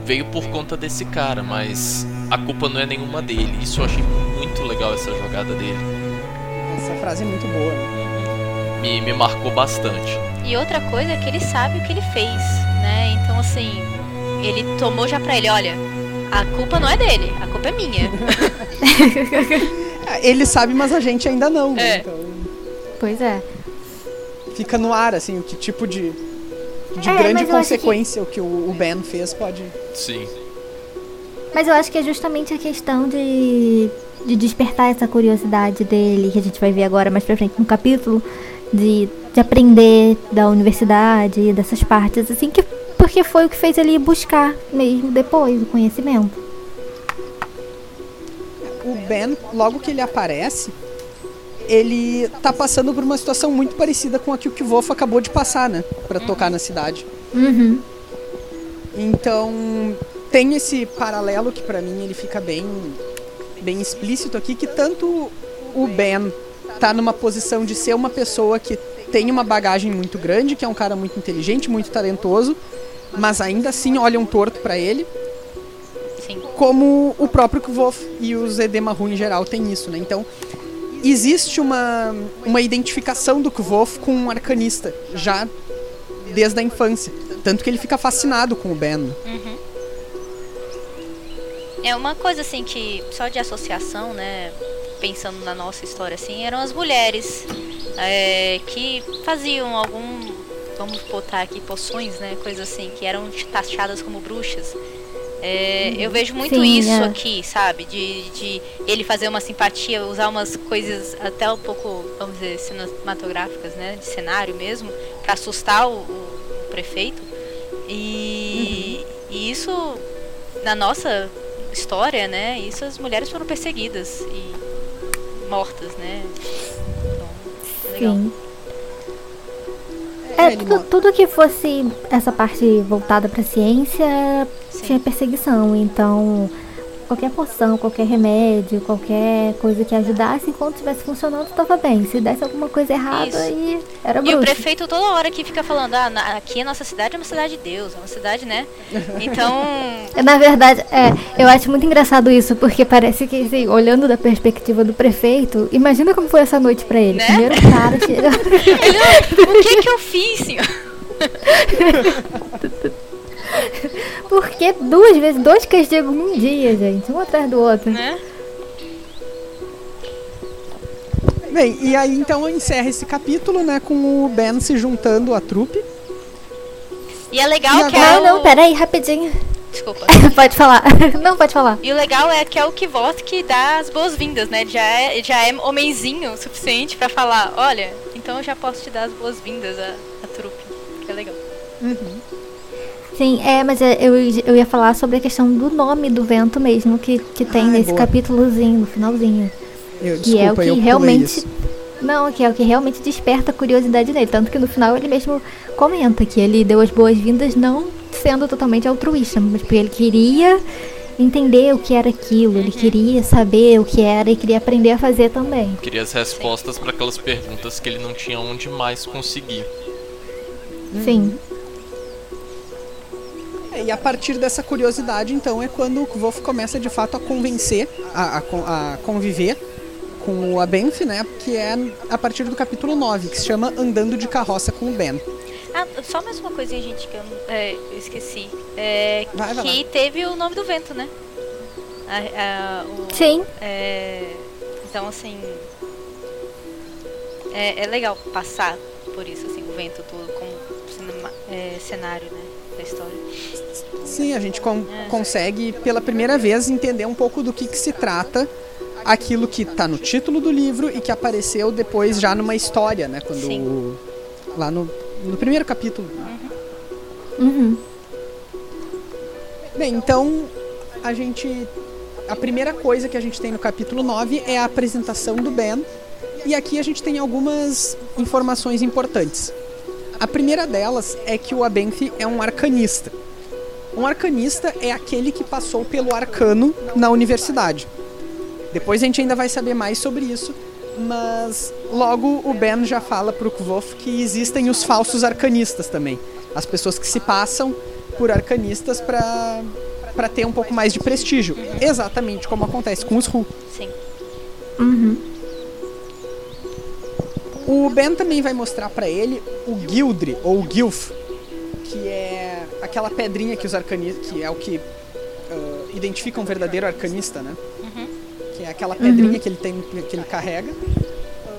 veio por conta desse cara, mas a culpa não é nenhuma dele. Isso eu achei muito legal essa jogada dele.
Essa frase é muito boa. né?
Me, me marcou bastante.
E outra coisa é que ele sabe o que ele fez, né? Então, assim, ele tomou já pra ele, olha, a culpa não é dele, a culpa é minha.
É, Ele sabe, mas a gente ainda não, né?
É.
Então
Pois é.
fica no ar, assim, o que tipo de, de
É,
grande
acho que-
consequência o que o, o Ben fez pode.
Sim.
Mas eu acho que é justamente a questão de, de despertar essa curiosidade dele, que a gente vai ver agora mais pra frente no capítulo, de, de aprender da universidade, dessas partes, assim, que, porque foi o que fez ele buscar mesmo depois o conhecimento.
O Ben, logo que ele aparece, ele tá passando por uma situação muito parecida com a que o Kvof acabou de passar, né? Pra tocar na cidade.
Uhum.
Então, tem esse paralelo que pra mim ele fica bem bem explícito aqui que tanto o Ben tá numa posição de ser uma pessoa que tem uma bagagem muito grande, que é um cara muito inteligente, muito talentoso, mas ainda assim olham torto pra ele,
Sim.
como o próprio Kvof e o Zedemaru em geral tem isso, né? Então, existe uma uma identificação do Kvof com um arcanista já desde a infância, tanto que ele fica fascinado com o Ben. né?
É uma coisa assim que só de associação, né? Pensando na nossa história assim, eram as mulheres é, que faziam algum, vamos botar aqui poções, né? Coisas assim que eram taxadas como bruxas. É, eu vejo muito
Sim,
isso
é.
aqui, sabe? De, de ele fazer uma simpatia, usar umas coisas até um pouco, vamos dizer, cinematográficas, né? De cenário mesmo, pra assustar o, o prefeito. E, e isso, na nossa história, né? Isso as mulheres foram perseguidas e mortas, né? Então, é.
Sim.
É,
É, tudo, tudo que fosse essa parte voltada pra ciência tinha perseguição. Então, qualquer poção, qualquer remédio, qualquer coisa que ajudasse enquanto estivesse funcionando, estava bem. Se desse alguma coisa errada,
Isso.
aí era
E o
bruxo.
prefeito toda hora que fica falando, ah, na- aqui a nossa cidade é uma cidade de Deus, é uma cidade, né? Então,
Na verdade, é, eu acho muito engraçado isso, porque parece que, assim, olhando da perspectiva do prefeito, imagina como foi essa noite pra ele.
Né?
Primeiro o cara chega.
o que que eu fiz, senhor?
Porque duas vezes, dois castigos num dia, gente, um atrás do outro.
Né?
Bem, e aí então encerra esse capítulo, né, com o Ben se juntando à trupe.
E é legal
E
que
agora-
é
Não, não,
o...
peraí, rapidinho.
Desculpa.
pode falar. Não, pode falar.
E o legal é que é o Kivot que dá as boas-vindas, né? Já é, já é homenzinho o suficiente pra falar, olha, então eu já posso te dar as boas-vindas à, à trupe. Que é legal.
Sim, é, mas é, eu, eu ia falar sobre a questão do nome do vento mesmo, que, que tem
Ah,
nesse
boa.
capítulozinho, no finalzinho.
Eu,
Que é o
desculpa,
que realmente.
isso.
Não, que é o que realmente desperta a curiosidade nele. Tanto que no final ele mesmo comenta que ele deu as boas-vindas não sendo totalmente altruísta, mas porque ele queria entender o que era aquilo, ele queria saber o que era e queria aprender a fazer também.
Queria as respostas para aquelas perguntas que ele não tinha onde mais conseguir.
Sim.
É, E a partir dessa curiosidade, então, é quando o Kvof começa de fato a convencer, a, a a conviver com o Abenf, né? Que é a partir do capítulo 9, que se chama Andando de Carroça com o Ben.
Ah, só mais uma coisinha, gente, que eu, é, eu esqueci. É,
Vai, vai
que teve o nome do vento, né? A- a- o-
Sim.
é, então, assim. É, é legal passar por isso, assim, o vento todo como cinema- é, cenário, né? Da história.
Sim, a gente con- consegue pela primeira vez entender um pouco do que, que se trata aquilo que tá no título do livro e que apareceu depois já numa história, né? Quando
Sim.
lá no, no primeiro capítulo.
Uhum.
Bem, então a gente a primeira coisa que a gente tem no capítulo 9 é a apresentação do Ben. E aqui a gente tem algumas informações importantes. A primeira delas é que o Abenthi é um arcanista. Um arcanista é aquele que passou pelo arcano na universidade. Depois a gente ainda vai saber mais sobre isso, mas logo o Ben já fala pro Kvof que existem os falsos arcanistas também. As pessoas que se passam por arcanistas para para ter um pouco mais de prestígio, exatamente como acontece com os Ru.
Sim.
Uhum.
O Ben também vai mostrar pra ele o Gildre ou Gilf, que é aquela pedrinha que os arcanistas, que é o que ah, identifica um verdadeiro arcanista, né? Que é aquela pedrinha que ele tem, que ele carrega.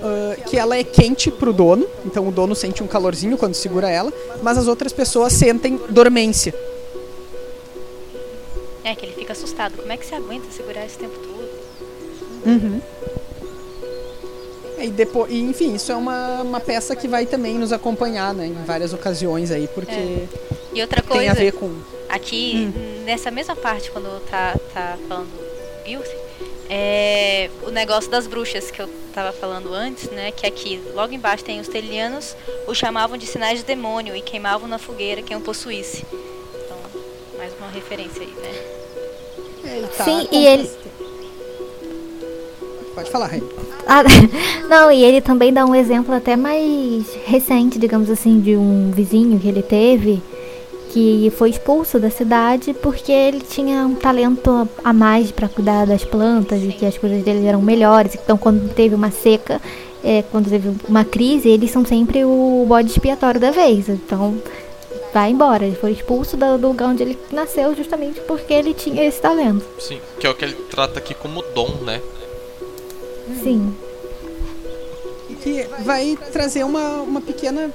ah, que ela é quente pro dono, então o dono sente um calorzinho quando segura ela, mas as outras pessoas sentem dormência.
É que ele fica assustado. Como é que você aguenta segurar esse tempo todo?
E depois, e, enfim, isso é uma, uma peça que vai também nos acompanhar, né, em várias ocasiões aí, porque
E outra
tem
coisa,
a ver com
aqui nessa mesma parte, quando tá, tá falando Guild, é o negócio das bruxas que eu tava falando antes, né? Que aqui, logo embaixo, tem os telianos, o chamavam de sinais de demônio e queimavam na fogueira quem o possuísse. Então, mais uma referência aí, né?
Ele tá
Sim, e ele-
Pode falar, Raine.
Ah, não, e ele também dá um exemplo até mais recente, digamos assim, de um vizinho que ele teve que foi expulso da cidade porque ele tinha um talento a- mais para cuidar das plantas e que as coisas dele eram melhores. Então, quando teve uma seca, é, quando teve uma crise, eles são sempre o bode expiatório da vez. Então, vai embora. Ele foi expulso do do lugar onde ele nasceu justamente porque ele tinha esse talento.
Sim, que é o que ele trata aqui como dom, né?
Sim.
E que vai trazer uma, uma pequena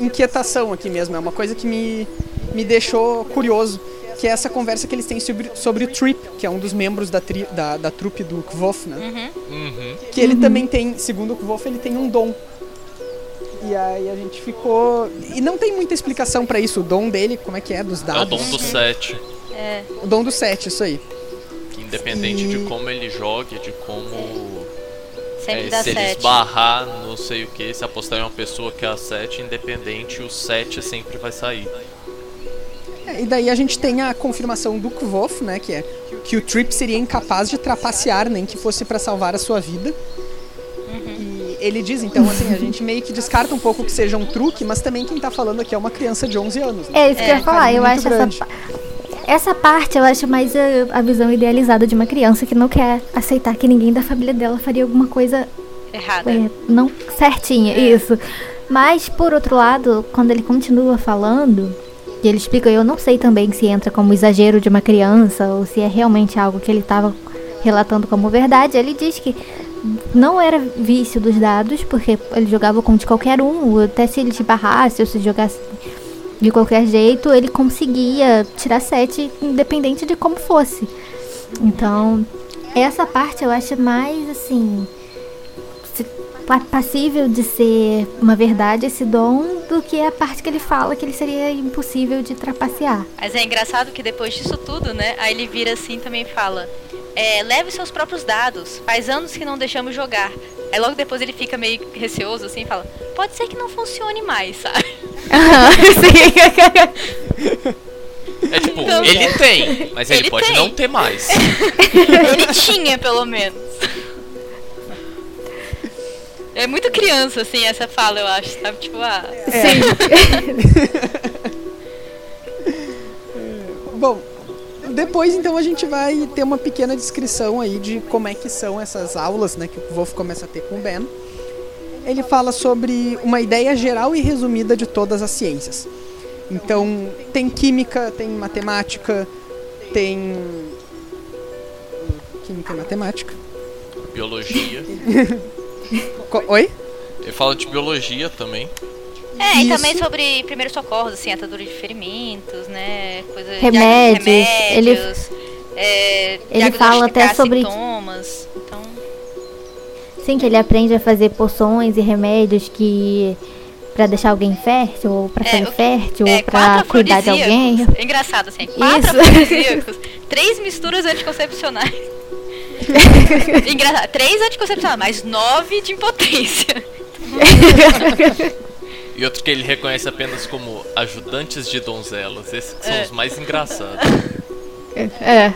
inquietação aqui mesmo. É uma coisa que me, me deixou curioso. Que é essa conversa que eles têm sobre, sobre o Trip, que é um dos membros da, tri, da, da trupe do Kvof, né?
Uhum.
Que ele também tem, segundo o Kvof, ele tem um dom. E aí a gente ficou. E não tem muita explicação pra isso. O dom dele, como é que é? Dos
É o
dados?
dom do 7.
É,
O dom do 7, isso aí.
Que independente
E-
de como ele jogue, de como.
Sempre
é,
dá
se ele
sete.
esbarrar, não sei o que, se apostar em uma pessoa que é a 7, independente, o 7 sempre vai sair.
É, e daí a gente tem a confirmação do Kvof, né? Que é que o Trip seria incapaz de trapacear, nem que fosse pra salvar a sua vida. E ele diz, então, assim, a gente meio que descarta um pouco que seja um truque, mas também quem tá falando aqui é uma criança de 11 anos. né?
É isso que eu ia
um
falar. Eu acho
grande.
essa, essa parte eu acho mais a, a visão idealizada de uma criança que não quer aceitar que ninguém da família dela faria alguma coisa
Errada.
é, não certinha, isso. Mas por outro lado, quando ele continua falando, e ele explica, eu não sei também se entra como exagero de uma criança ou se é realmente algo que ele estava relatando como verdade. Ele diz que não era vício dos dados, porque ele jogava como de qualquer um, até se ele te barrasse ou se jogasse de qualquer jeito, ele conseguia tirar sete independente de como fosse. Então, essa parte eu acho mais assim passível de ser uma verdade esse dom do que a parte que ele fala que ele seria impossível de trapacear.
Mas é engraçado que depois disso tudo, né? Aí ele vira assim também fala: é, leve seus próprios dados. Faz anos que não deixamos jogar. Aí logo depois ele fica meio receoso assim fala: pode ser que não funcione mais, sabe?
É tipo,
Então-
ele tem, mas ele,
Ele
pode
tem.
não ter mais.
ele tinha, pelo menos. É muito criança, assim, essa fala, eu acho, sabe? Tipo, ah.
Bom, depois então a gente vai ter uma pequena descrição aí de como é que são essas aulas, né, que o Wolf começa a ter com o Ben. Ele fala sobre uma ideia geral e resumida de todas as ciências. Então, tem química, tem matemática, tem química e matemática.
Biologia.
Co- Oi?
Ele fala de biologia também.
É, e
Isso.
também sobre primeiros socorros, assim, atadura de ferimentos, né? Coisa
Remédios,
remédios, é,
ele fala até sobre-
sintomas. Então,
Sim, que ele aprende a fazer poções e remédios que para deixar alguém fértil, ou pra
É,
fazer
que-
fértil,
É,
ou pra
quatro
cuidar de alguém.
É engraçado, assim. Quatro
Isso.
três misturas anticoncepcionais. engraçado. Três anticoncepcionais, mas nove de impotência.
E outro que ele reconhece apenas como ajudantes de donzelas. Esses que são
É.
os mais engraçados.
É.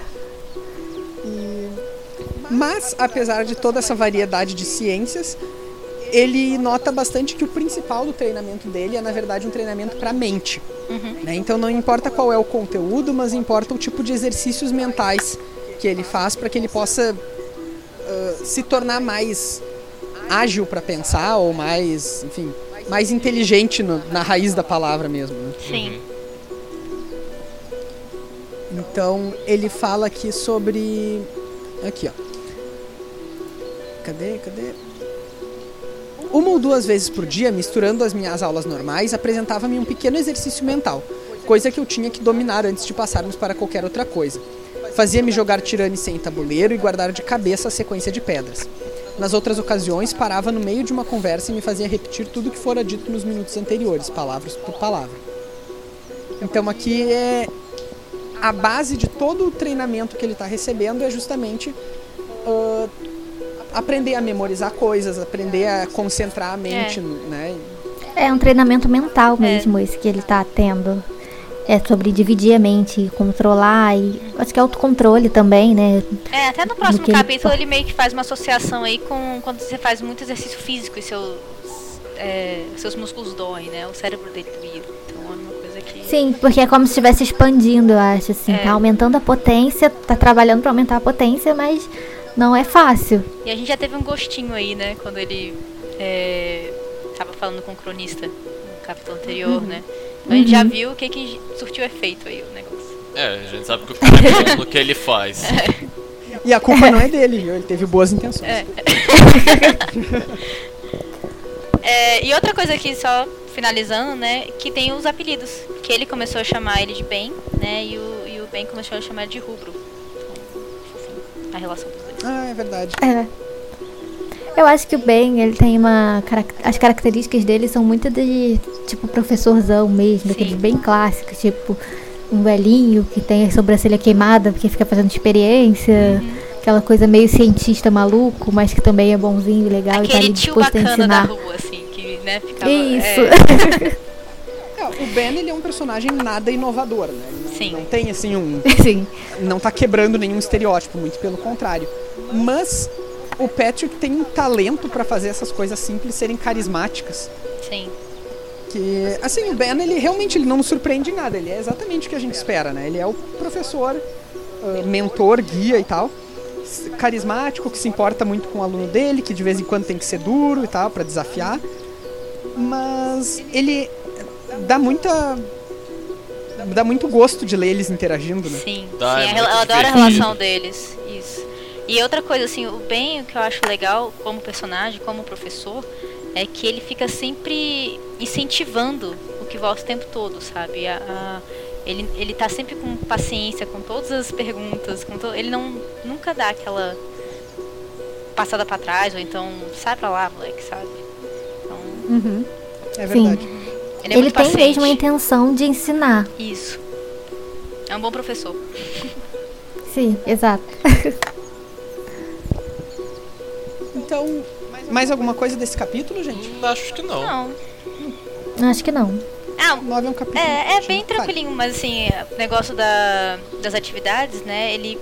Mas, apesar de toda essa variedade de ciências, ele nota bastante que o principal do treinamento dele é, na verdade, um treinamento para a mente. né? Então, não importa qual é o conteúdo, mas importa o tipo de exercícios mentais que ele faz para que ele possa ah, se tornar mais ágil para pensar ou mais, enfim, mais inteligente no- na raiz da palavra mesmo. né?
Sim.
Então ele fala aqui sobre. Aqui, ó. Cadê? Cadê? Uma ou duas vezes por dia, misturando as minhas aulas normais, apresentava-me um pequeno exercício mental, coisa que eu tinha que dominar antes de passarmos para qualquer outra coisa. Fazia-me jogar tirane sem tabuleiro e guardar de cabeça a sequência de pedras. Nas outras ocasiões, parava no meio de uma conversa e me fazia repetir tudo que fora dito nos minutos anteriores, palavras por palavra. Então aqui é a base de todo o treinamento que ele está recebendo é justamente ah, aprender a memorizar coisas, aprender a concentrar a mente, né?
É um treinamento mental mesmo, esse que ele tá tendo. É sobre dividir a mente, controlar e acho que é autocontrole também, né?
É, até no próximo
ele
capítulo
fa-
ele meio que faz uma associação aí com quando você faz muito exercício físico e seus, é, seus músculos doem, né? O cérebro dele doía. Então é uma coisa que.
Sim, porque é como se estivesse expandindo, eu acho, assim.
É.
Tá aumentando a potência, tá trabalhando pra aumentar a potência, mas não é fácil.
E a gente já teve um gostinho aí, né? Quando ele é, tava falando com o cronista no capítulo anterior, né? Então a gente já viu o que, que surtiu efeito aí o negócio.
É, a gente sabe que o cara é bom no que ele faz.
E a culpa não é dele, viu? Ele teve boas intenções.
É. É, e outra coisa aqui, só finalizando, né? Que tem os apelidos. Que ele começou a chamar ele de Ben, né? E o, e o Ben começou a chamar ele de Rubro. Então, assim, a relação dos.
Ah, é verdade.
É. Eu acho que o Ben, ele tem uma. As características dele são muito de tipo professorzão mesmo, daqueles bem clássicos, tipo um velhinho que tem a sobrancelha queimada porque fica fazendo experiência, aquela coisa meio cientista maluco, mas que também é bonzinho e legal e tá ali
Aquele tio
disposto a
bacana da
ensinar.
rua, assim, que, né, ficava...
Isso.
é,
É, o Ben ele é um personagem nada inovador, né? Não,
Sim.
não tem assim um.
Sim.
Não tá quebrando nenhum estereótipo, muito pelo contrário. Mas o Patrick tem um talento para fazer essas coisas simples serem carismáticas.
sim.
Que, assim, o Ben, ele realmente ele não nos surpreende em nada. Ele é exatamente o que a gente espera, né? Ele é o professor, ah, mentor, guia e tal. Carismático, que se importa muito com o aluno dele, que de vez em quando tem que ser duro e tal, para desafiar. Mas ele dá muita. dá muito gosto de ler eles interagindo, né?
Sim, sim,
é
rela- eu adoro a relação deles. E outra coisa, assim, o Ben, o que eu acho legal como personagem, como professor, é que ele fica sempre incentivando o que volta o tempo todo, sabe? A- a- ele, ele tá sempre com paciência com todas as perguntas, com to- ele não nunca dá aquela passada pra trás, ou então sai pra lá, moleque, sabe? Então,
Uhum.
É
Sim.
verdade.
ele é
Ele
muito
tem
paciente.
mesmo a intenção de ensinar.
Isso. É um bom professor.
Sim, exato.
Então, mais alguma coisa desse capítulo, gente?
Hum, Acho que não.
Não.
Acho que não.
Ah,
O 9 é um capítulo.
É, é bem tranquilinho, mas assim, o negócio da, das atividades, né? Ele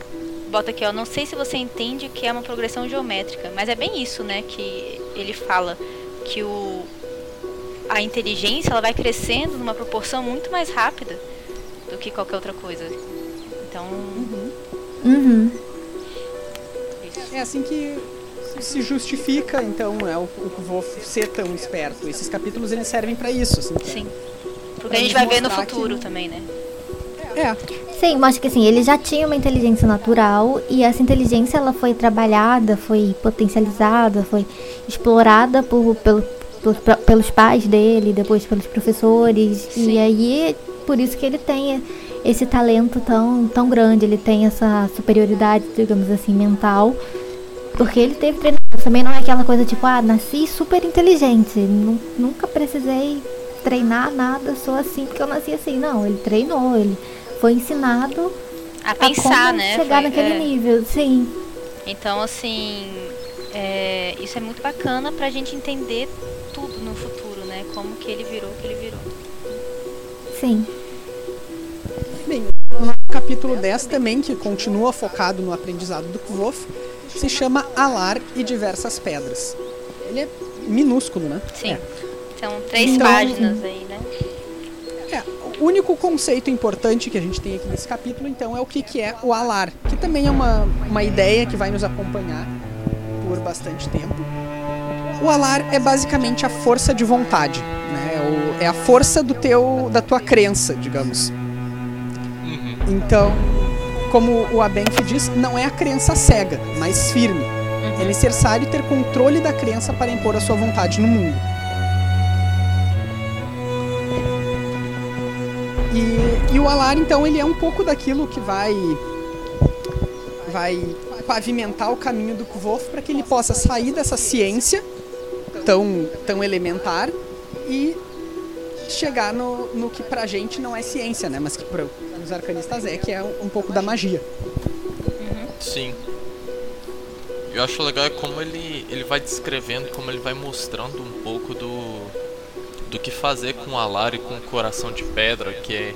bota aqui, ó, não sei se você entende o que é uma progressão geométrica, mas é bem isso, né? Que ele fala que o, a inteligência ela vai crescendo numa proporção muito mais rápida do que qualquer outra coisa. Então,
Uhum.
isso.
É assim que se justifica, então, é o, o vou ser tão esperto. Esses capítulos eles servem pra isso, assim.
Sim. Porque a gente vai ver no
mostrar que-
futuro também, né?
É,
Sim, mas acho que assim, ele já tinha uma inteligência natural e essa inteligência ela foi trabalhada, foi potencializada, foi explorada por, pelo, por- pelos pais dele, depois pelos professores.
Sim.
E aí, por isso que ele tem esse talento tão, tão grande, ele tem essa superioridade, digamos assim, mental. Porque ele teve treinamento também não é aquela coisa tipo, ah, nasci super inteligente. Nu- Nunca precisei treinar nada, sou assim porque eu nasci assim. Não, ele treinou, ele foi ensinado
A
a
pensar, né?
chegar
Foi-
naquele
é.
nível. Sim,
Então, assim, é, isso é muito bacana pra gente entender tudo no futuro, né? Como que ele virou o que ele virou.
sim.
Bem, no capítulo 10 também, que continua focado no aprendizado do Kvof, se chama Alar e Diversas Pedras. Ele é minúsculo, né?
Sim.
É.
São três
Então-
páginas aí, né?
É, o único conceito importante que a gente tem aqui nesse capítulo, então, é o que, que é o alar, que também é uma, uma ideia que vai nos acompanhar por bastante tempo. O alar é basicamente a força de vontade, né? É, o- é a força do teu, da tua crença, digamos.
Uhum.
Então, como o Abenf diz, não é a crença cega, mas firme. É necessário ter controle da crença para impor a sua vontade no mundo. E, e o Alar, então, ele é um pouco daquilo que vai vai pavimentar o caminho do Kvof para que ele possa sair dessa ciência tão, tão elementar e chegar no, no que pra gente não é ciência, né? Mas que para os arcanistas é, que é um, um pouco da magia.
Sim. Eu acho legal é como ele, ele vai descrevendo, como ele vai mostrando um pouco do, do que fazer com o alar e com o coração de pedra, que é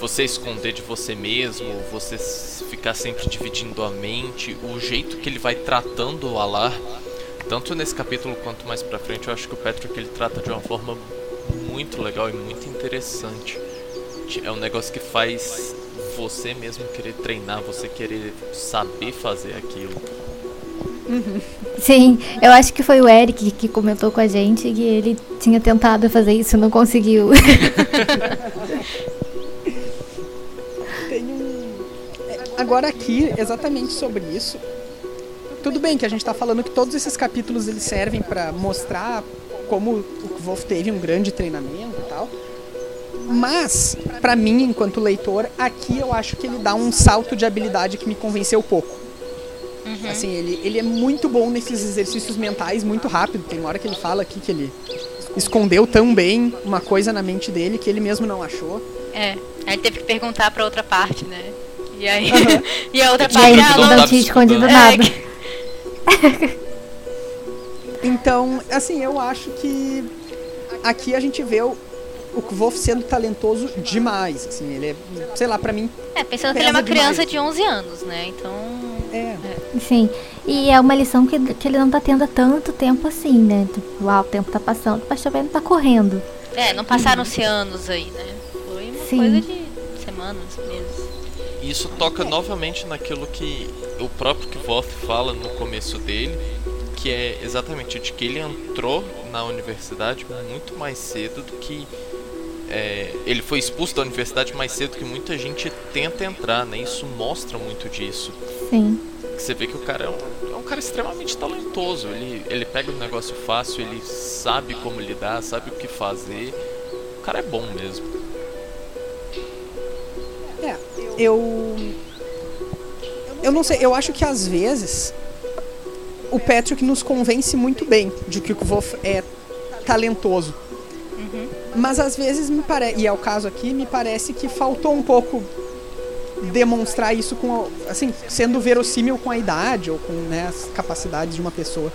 você esconder de você mesmo, você ficar sempre dividindo a mente, o jeito que ele vai tratando o alar, tanto nesse capítulo quanto mais pra frente, eu acho que o Patrick ele trata de uma forma muito legal e muito interessante. É um negócio que faz você mesmo querer treinar, você querer saber fazer aquilo.
Sim, eu acho que foi o Eric que comentou com a gente que ele tinha tentado fazer isso e não conseguiu.
Tem um. é, Agora aqui, exatamente sobre isso. Tudo bem que a gente está falando que todos esses capítulos eles servem para mostrar como o Kvolf teve um grande treinamento e tal. Mas, para mim, enquanto leitor, aqui eu acho que ele dá um salto de habilidade que me convenceu pouco. Assim, ele, ele é muito bom nesses exercícios mentais, muito rápido. Tem uma hora que ele fala aqui que ele escondeu tão bem uma coisa na mente dele que ele mesmo não achou.
É. Aí ele teve que perguntar pra outra parte, né? E aí. e a outra
E aí
parte.
ele
ah,
não
não,
tava
tinha escondido nada.
É,
Então, assim, eu acho que aqui a gente vê o, o Kvolf sendo talentoso demais. Assim, ele é, sei lá, pra mim,
É, pensando que ele é uma
demais.
criança de 11 anos, né? Então.
é.
Sim, e é uma lição que, que ele não tá tendo há tanto tempo assim, né? Tipo, ah, o tempo tá passando, o pastor não tá correndo.
É, não passaram-se anos aí, né? Foi uma
Sim.
coisa de semanas, meses.
E isso toca novamente naquilo que o próprio Kvoth fala no começo dele, que é exatamente de que ele entrou na universidade muito mais cedo do que é, ele foi expulso da universidade mais cedo que muita gente tenta entrar, né? Isso mostra muito disso.
Sim.
Você vê que o cara é um, é um cara extremamente talentoso. Ele, ele pega um negócio fácil, ele sabe como lidar, sabe o que fazer. O cara é bom mesmo.
É, eu. Eu não sei, eu acho que às vezes o Patrick nos convence muito bem de que o Kvolf é talentoso. Mas às vezes me parece, e é o caso aqui, me parece que faltou um pouco demonstrar isso com, assim, sendo verossímil com a idade ou com né, as capacidades de uma pessoa.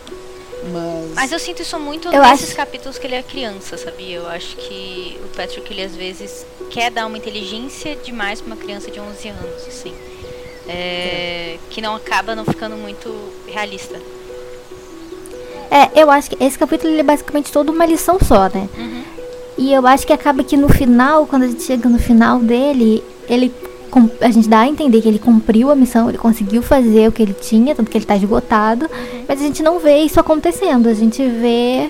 Mas,
Mas eu sinto isso muito
Eu
nesses
acho-
capítulos que ele é criança, sabia? Eu acho que o Patrick, ele às vezes quer dar uma inteligência demais pra uma criança de 11 anos, assim. É, que não acaba não ficando muito realista.
É, eu acho que esse capítulo ele é basicamente toda uma lição só, né?
Uhum.
E eu acho que acaba que no final, quando a gente chega no final dele, ele a gente dá a entender que ele cumpriu a missão, ele conseguiu fazer o que ele tinha, tanto que ele tá esgotado, mas a gente não vê isso acontecendo, a gente vê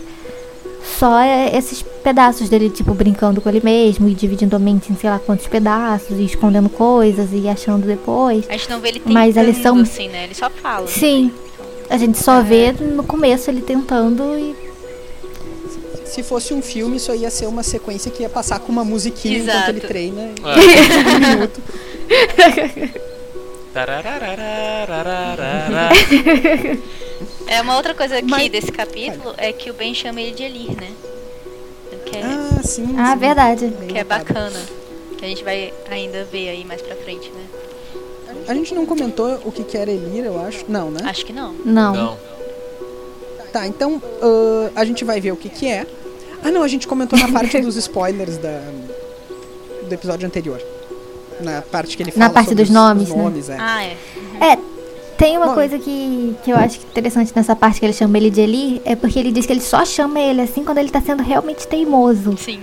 só é, esses pedaços dele, tipo, brincando com ele mesmo e dividindo a mente em sei lá quantos pedaços, e escondendo coisas e achando depois.
A gente não vê ele tentando,
Mas a lição-
assim, né? Ele só fala.
Sim, a gente só vê no começo ele tentando e
se fosse um filme, isso ia ser uma sequência que ia passar com uma musiquinha enquanto
Exato.
ele treina.
É.
Um minuto.
É uma outra coisa aqui
Mas-
desse capítulo é que o Ben chama ele de Elir, né? Que é,
Ah, sim.
Ah,
sim.
verdade.
Que é bacana. Que a gente vai ainda ver aí mais pra frente, né?
A gente não comentou o que, que era Elir, eu acho. Não, né?
Acho que não.
Não.
Não.
Tá, então ah, a gente vai ver o que, que é. Ah, não, a gente comentou na parte dos spoilers da, do episódio anterior. Na parte que ele fala
Na parte
sobre
dos
os-
nomes,
os
né?
nomes, é.
Ah, é.
É, tem uma
Bom,
coisa que, que eu acho interessante nessa parte que ele chama ele de Eli, é porque ele diz que ele só chama ele assim quando ele tá sendo realmente teimoso
Sim.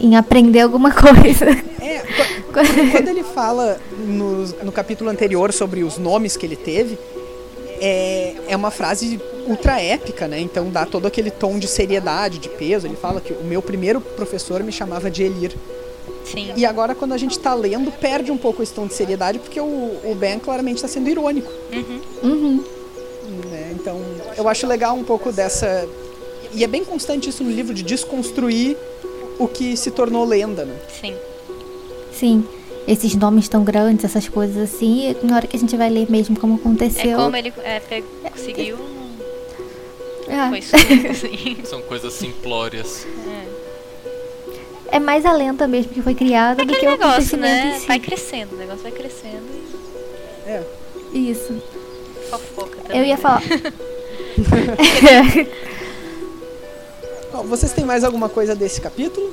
em aprender alguma coisa.
É, qu- quando, quando ele fala no, no capítulo anterior sobre os nomes que ele teve, é, é uma frase ultra épica, né? Então dá todo aquele tom de seriedade, de peso. Ele fala que o meu primeiro professor me chamava de Elir.
Sim.
E agora, quando a gente tá lendo, perde um pouco esse tom de seriedade, porque o, o Ben claramente está sendo irônico.
Uhum.
Uhum.
né? Então, eu acho legal um pouco dessa. E é bem constante isso no livro de desconstruir o que se tornou lenda, né?
Sim.
Sim. Esses nomes tão grandes, essas coisas assim, na hora que a gente vai ler mesmo como
É
aconteceu.
como ele é, conseguiu.
É.
Foi super, assim.
São coisas simplórias.
É mais a lenda mesmo que foi criada do que o
negócio,
acontecimento
né?
em si.
Vai crescendo, o negócio vai crescendo e
É.
Isso.
fofoca também.
Eu ia
né?
falar.
Bom, vocês têm mais alguma coisa desse capítulo?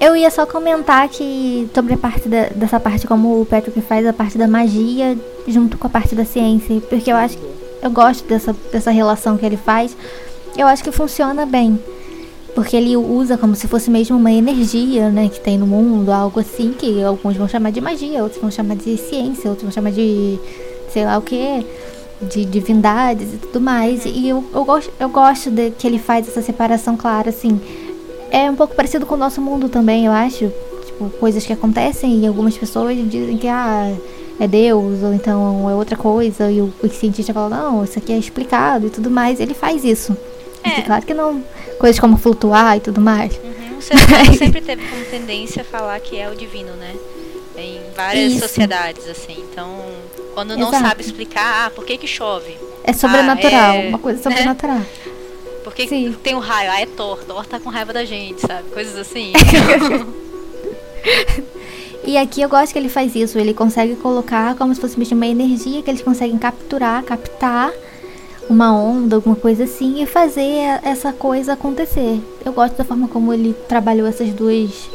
Eu ia só comentar que sobre a parte da- dessa parte como o Patrick faz a parte da magia junto com a parte da ciência, porque eu acho eu gosto dessa dessa relação que ele faz. Eu acho que funciona bem. Porque ele usa como se fosse mesmo uma energia, né, que tem no mundo, algo assim que alguns vão chamar de magia, outros vão chamar de ciência, outros vão chamar de sei lá o que, de divindades e tudo mais. E eu, eu gosto eu gosto de que ele faz essa separação clara assim. É um pouco parecido com o nosso mundo também, eu acho. Tipo, coisas que acontecem e algumas pessoas dizem que ah, é Deus, ou então é outra coisa, e o, o cientista fala, não, isso aqui é explicado e tudo mais. Ele faz isso.
É.
Claro que não. Coisas como flutuar e tudo mais.
Uhum. O ser humano sempre teve como tendência a falar que é o divino, né? Em várias
Isso.
sociedades, assim. Então, quando não
Exato.
sabe explicar, ah, por que que chove?
É sobrenatural,
é,
uma coisa
né?
sobrenatural.
Por que tem o raio? Ah, é Thor. Thor tá com raiva da gente, sabe? Coisas assim.
E aqui eu gosto que ele faz isso, ele consegue colocar como se fosse mesmo uma energia que eles conseguem capturar, captar uma onda, alguma coisa assim e fazer essa coisa acontecer. Eu gosto da forma como ele trabalhou essas duas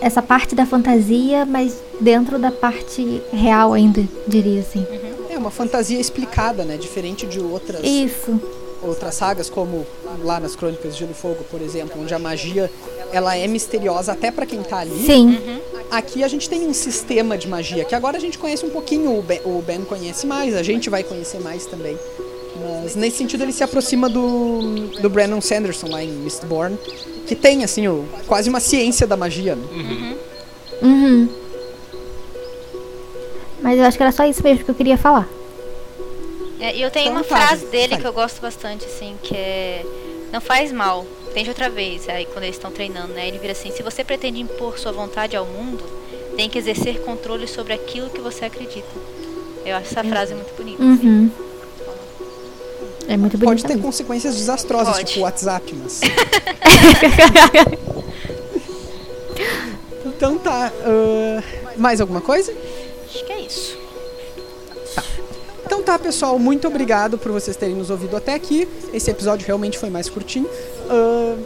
essa parte da fantasia, mas dentro da parte real ainda, diria assim.
É uma fantasia explicada, né? Diferente de outras,
Isso.
outras sagas, como lá nas Crônicas de Gelo e Fogo, por exemplo, onde a magia ela é misteriosa até pra quem tá ali.
Sim.
Aqui a gente tem um sistema de magia que agora a gente conhece um pouquinho, o Ben, o Ben conhece mais, a gente vai conhecer mais também. Mas nesse sentido ele se aproxima do, do Brandon Sanderson lá em Mistborn, que tem assim o, quase uma ciência da magia. Né?
Uhum. Mas eu acho que era só isso mesmo que eu queria falar.
É, e eu tenho
Então
uma
tá,
frase dele
vai.
que eu gosto bastante, assim, que é. Não faz mal, tente outra vez. Aí quando eles estão treinando, né? Ele vira assim: se você pretende impor sua vontade ao mundo, tem que exercer controle sobre aquilo que você acredita. Eu acho essa frase muito bonita. assim.
É muito bonito.
Pode ter
mesmo.
consequências desastrosas,
Pode.
tipo o WhatsApp, mas. então tá. ah, mais alguma coisa?
Acho que é isso.
Então tá, pessoal, muito obrigado por vocês terem nos ouvido até aqui. Esse episódio realmente foi mais curtinho. Ah,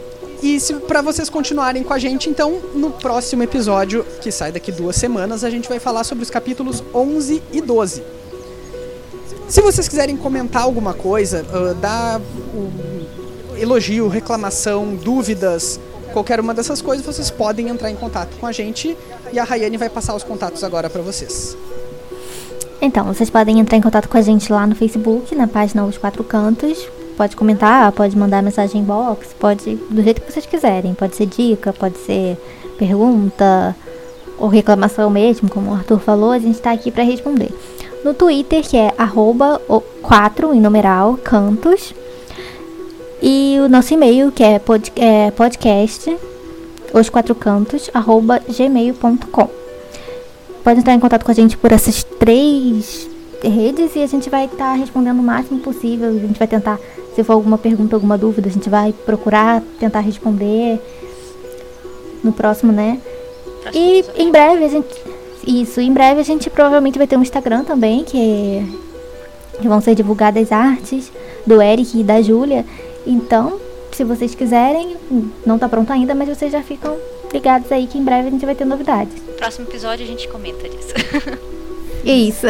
e se para vocês continuarem com a gente, então no próximo episódio, que sai daqui duas semanas, a gente vai falar sobre os capítulos 11 e 12. Se vocês quiserem comentar alguma coisa, ah, dar um elogio, reclamação, dúvidas, qualquer uma dessas coisas, vocês podem entrar em contato com a gente e a Rayane vai passar os contatos agora para vocês.
Então, vocês podem entrar em contato com a gente lá no Facebook, na página Os Quatro Cantos. Pode comentar, pode mandar mensagem inbox, pode do jeito que vocês quiserem. Pode ser dica, pode ser pergunta ou reclamação mesmo, como o Arthur falou, a gente tá aqui para responder. No Twitter, que é arroba 4 em numeral, cantos. E o nosso e-mail, que é, pod, é podcast, os quatro cantos, arroba gmail.com pode entrar em contato com a gente por essas três redes e a gente vai estar tá respondendo o máximo possível. A gente vai tentar, se for alguma pergunta, alguma dúvida, a gente vai procurar tentar responder no próximo, né? E episódio. em breve a gente. Isso, em breve a gente provavelmente vai ter um Instagram também, que, que vão ser divulgadas artes do Eric e da Júlia. Então, se vocês quiserem, não tá pronto ainda, mas vocês já ficam ligados aí que em breve a gente vai ter novidades.
Próximo episódio a gente comenta disso.
Isso.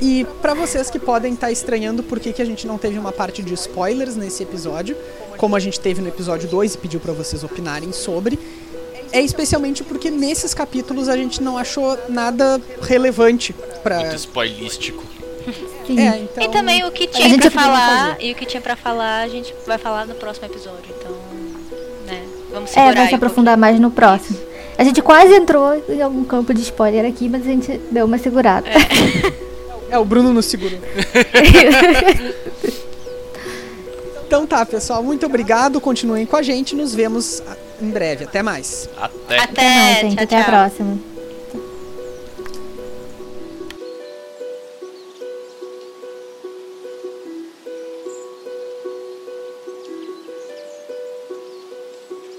E para vocês que podem estar tá estranhando por que, que a gente não teve uma parte de spoilers nesse episódio, como a gente teve no episódio 2 e pediu para vocês opinarem sobre, é especialmente porque nesses capítulos a gente não achou nada relevante para
Muito spoilístico.
É, então...
E também o que tinha para falar, e o que tinha para falar, a gente vai falar no próximo episódio. Então, né, vamos segurar
É, vai se aprofundar um mais no próximo. A gente quase entrou em algum campo de spoiler aqui, mas a gente deu uma segurada.
É, é o Bruno nos segurou. então tá, pessoal, muito obrigado. Continuem com a gente. Nos vemos em breve. Até mais.
Até.
Até,
Até mais, gente.
Tchau,
Até
tchau.
a próxima.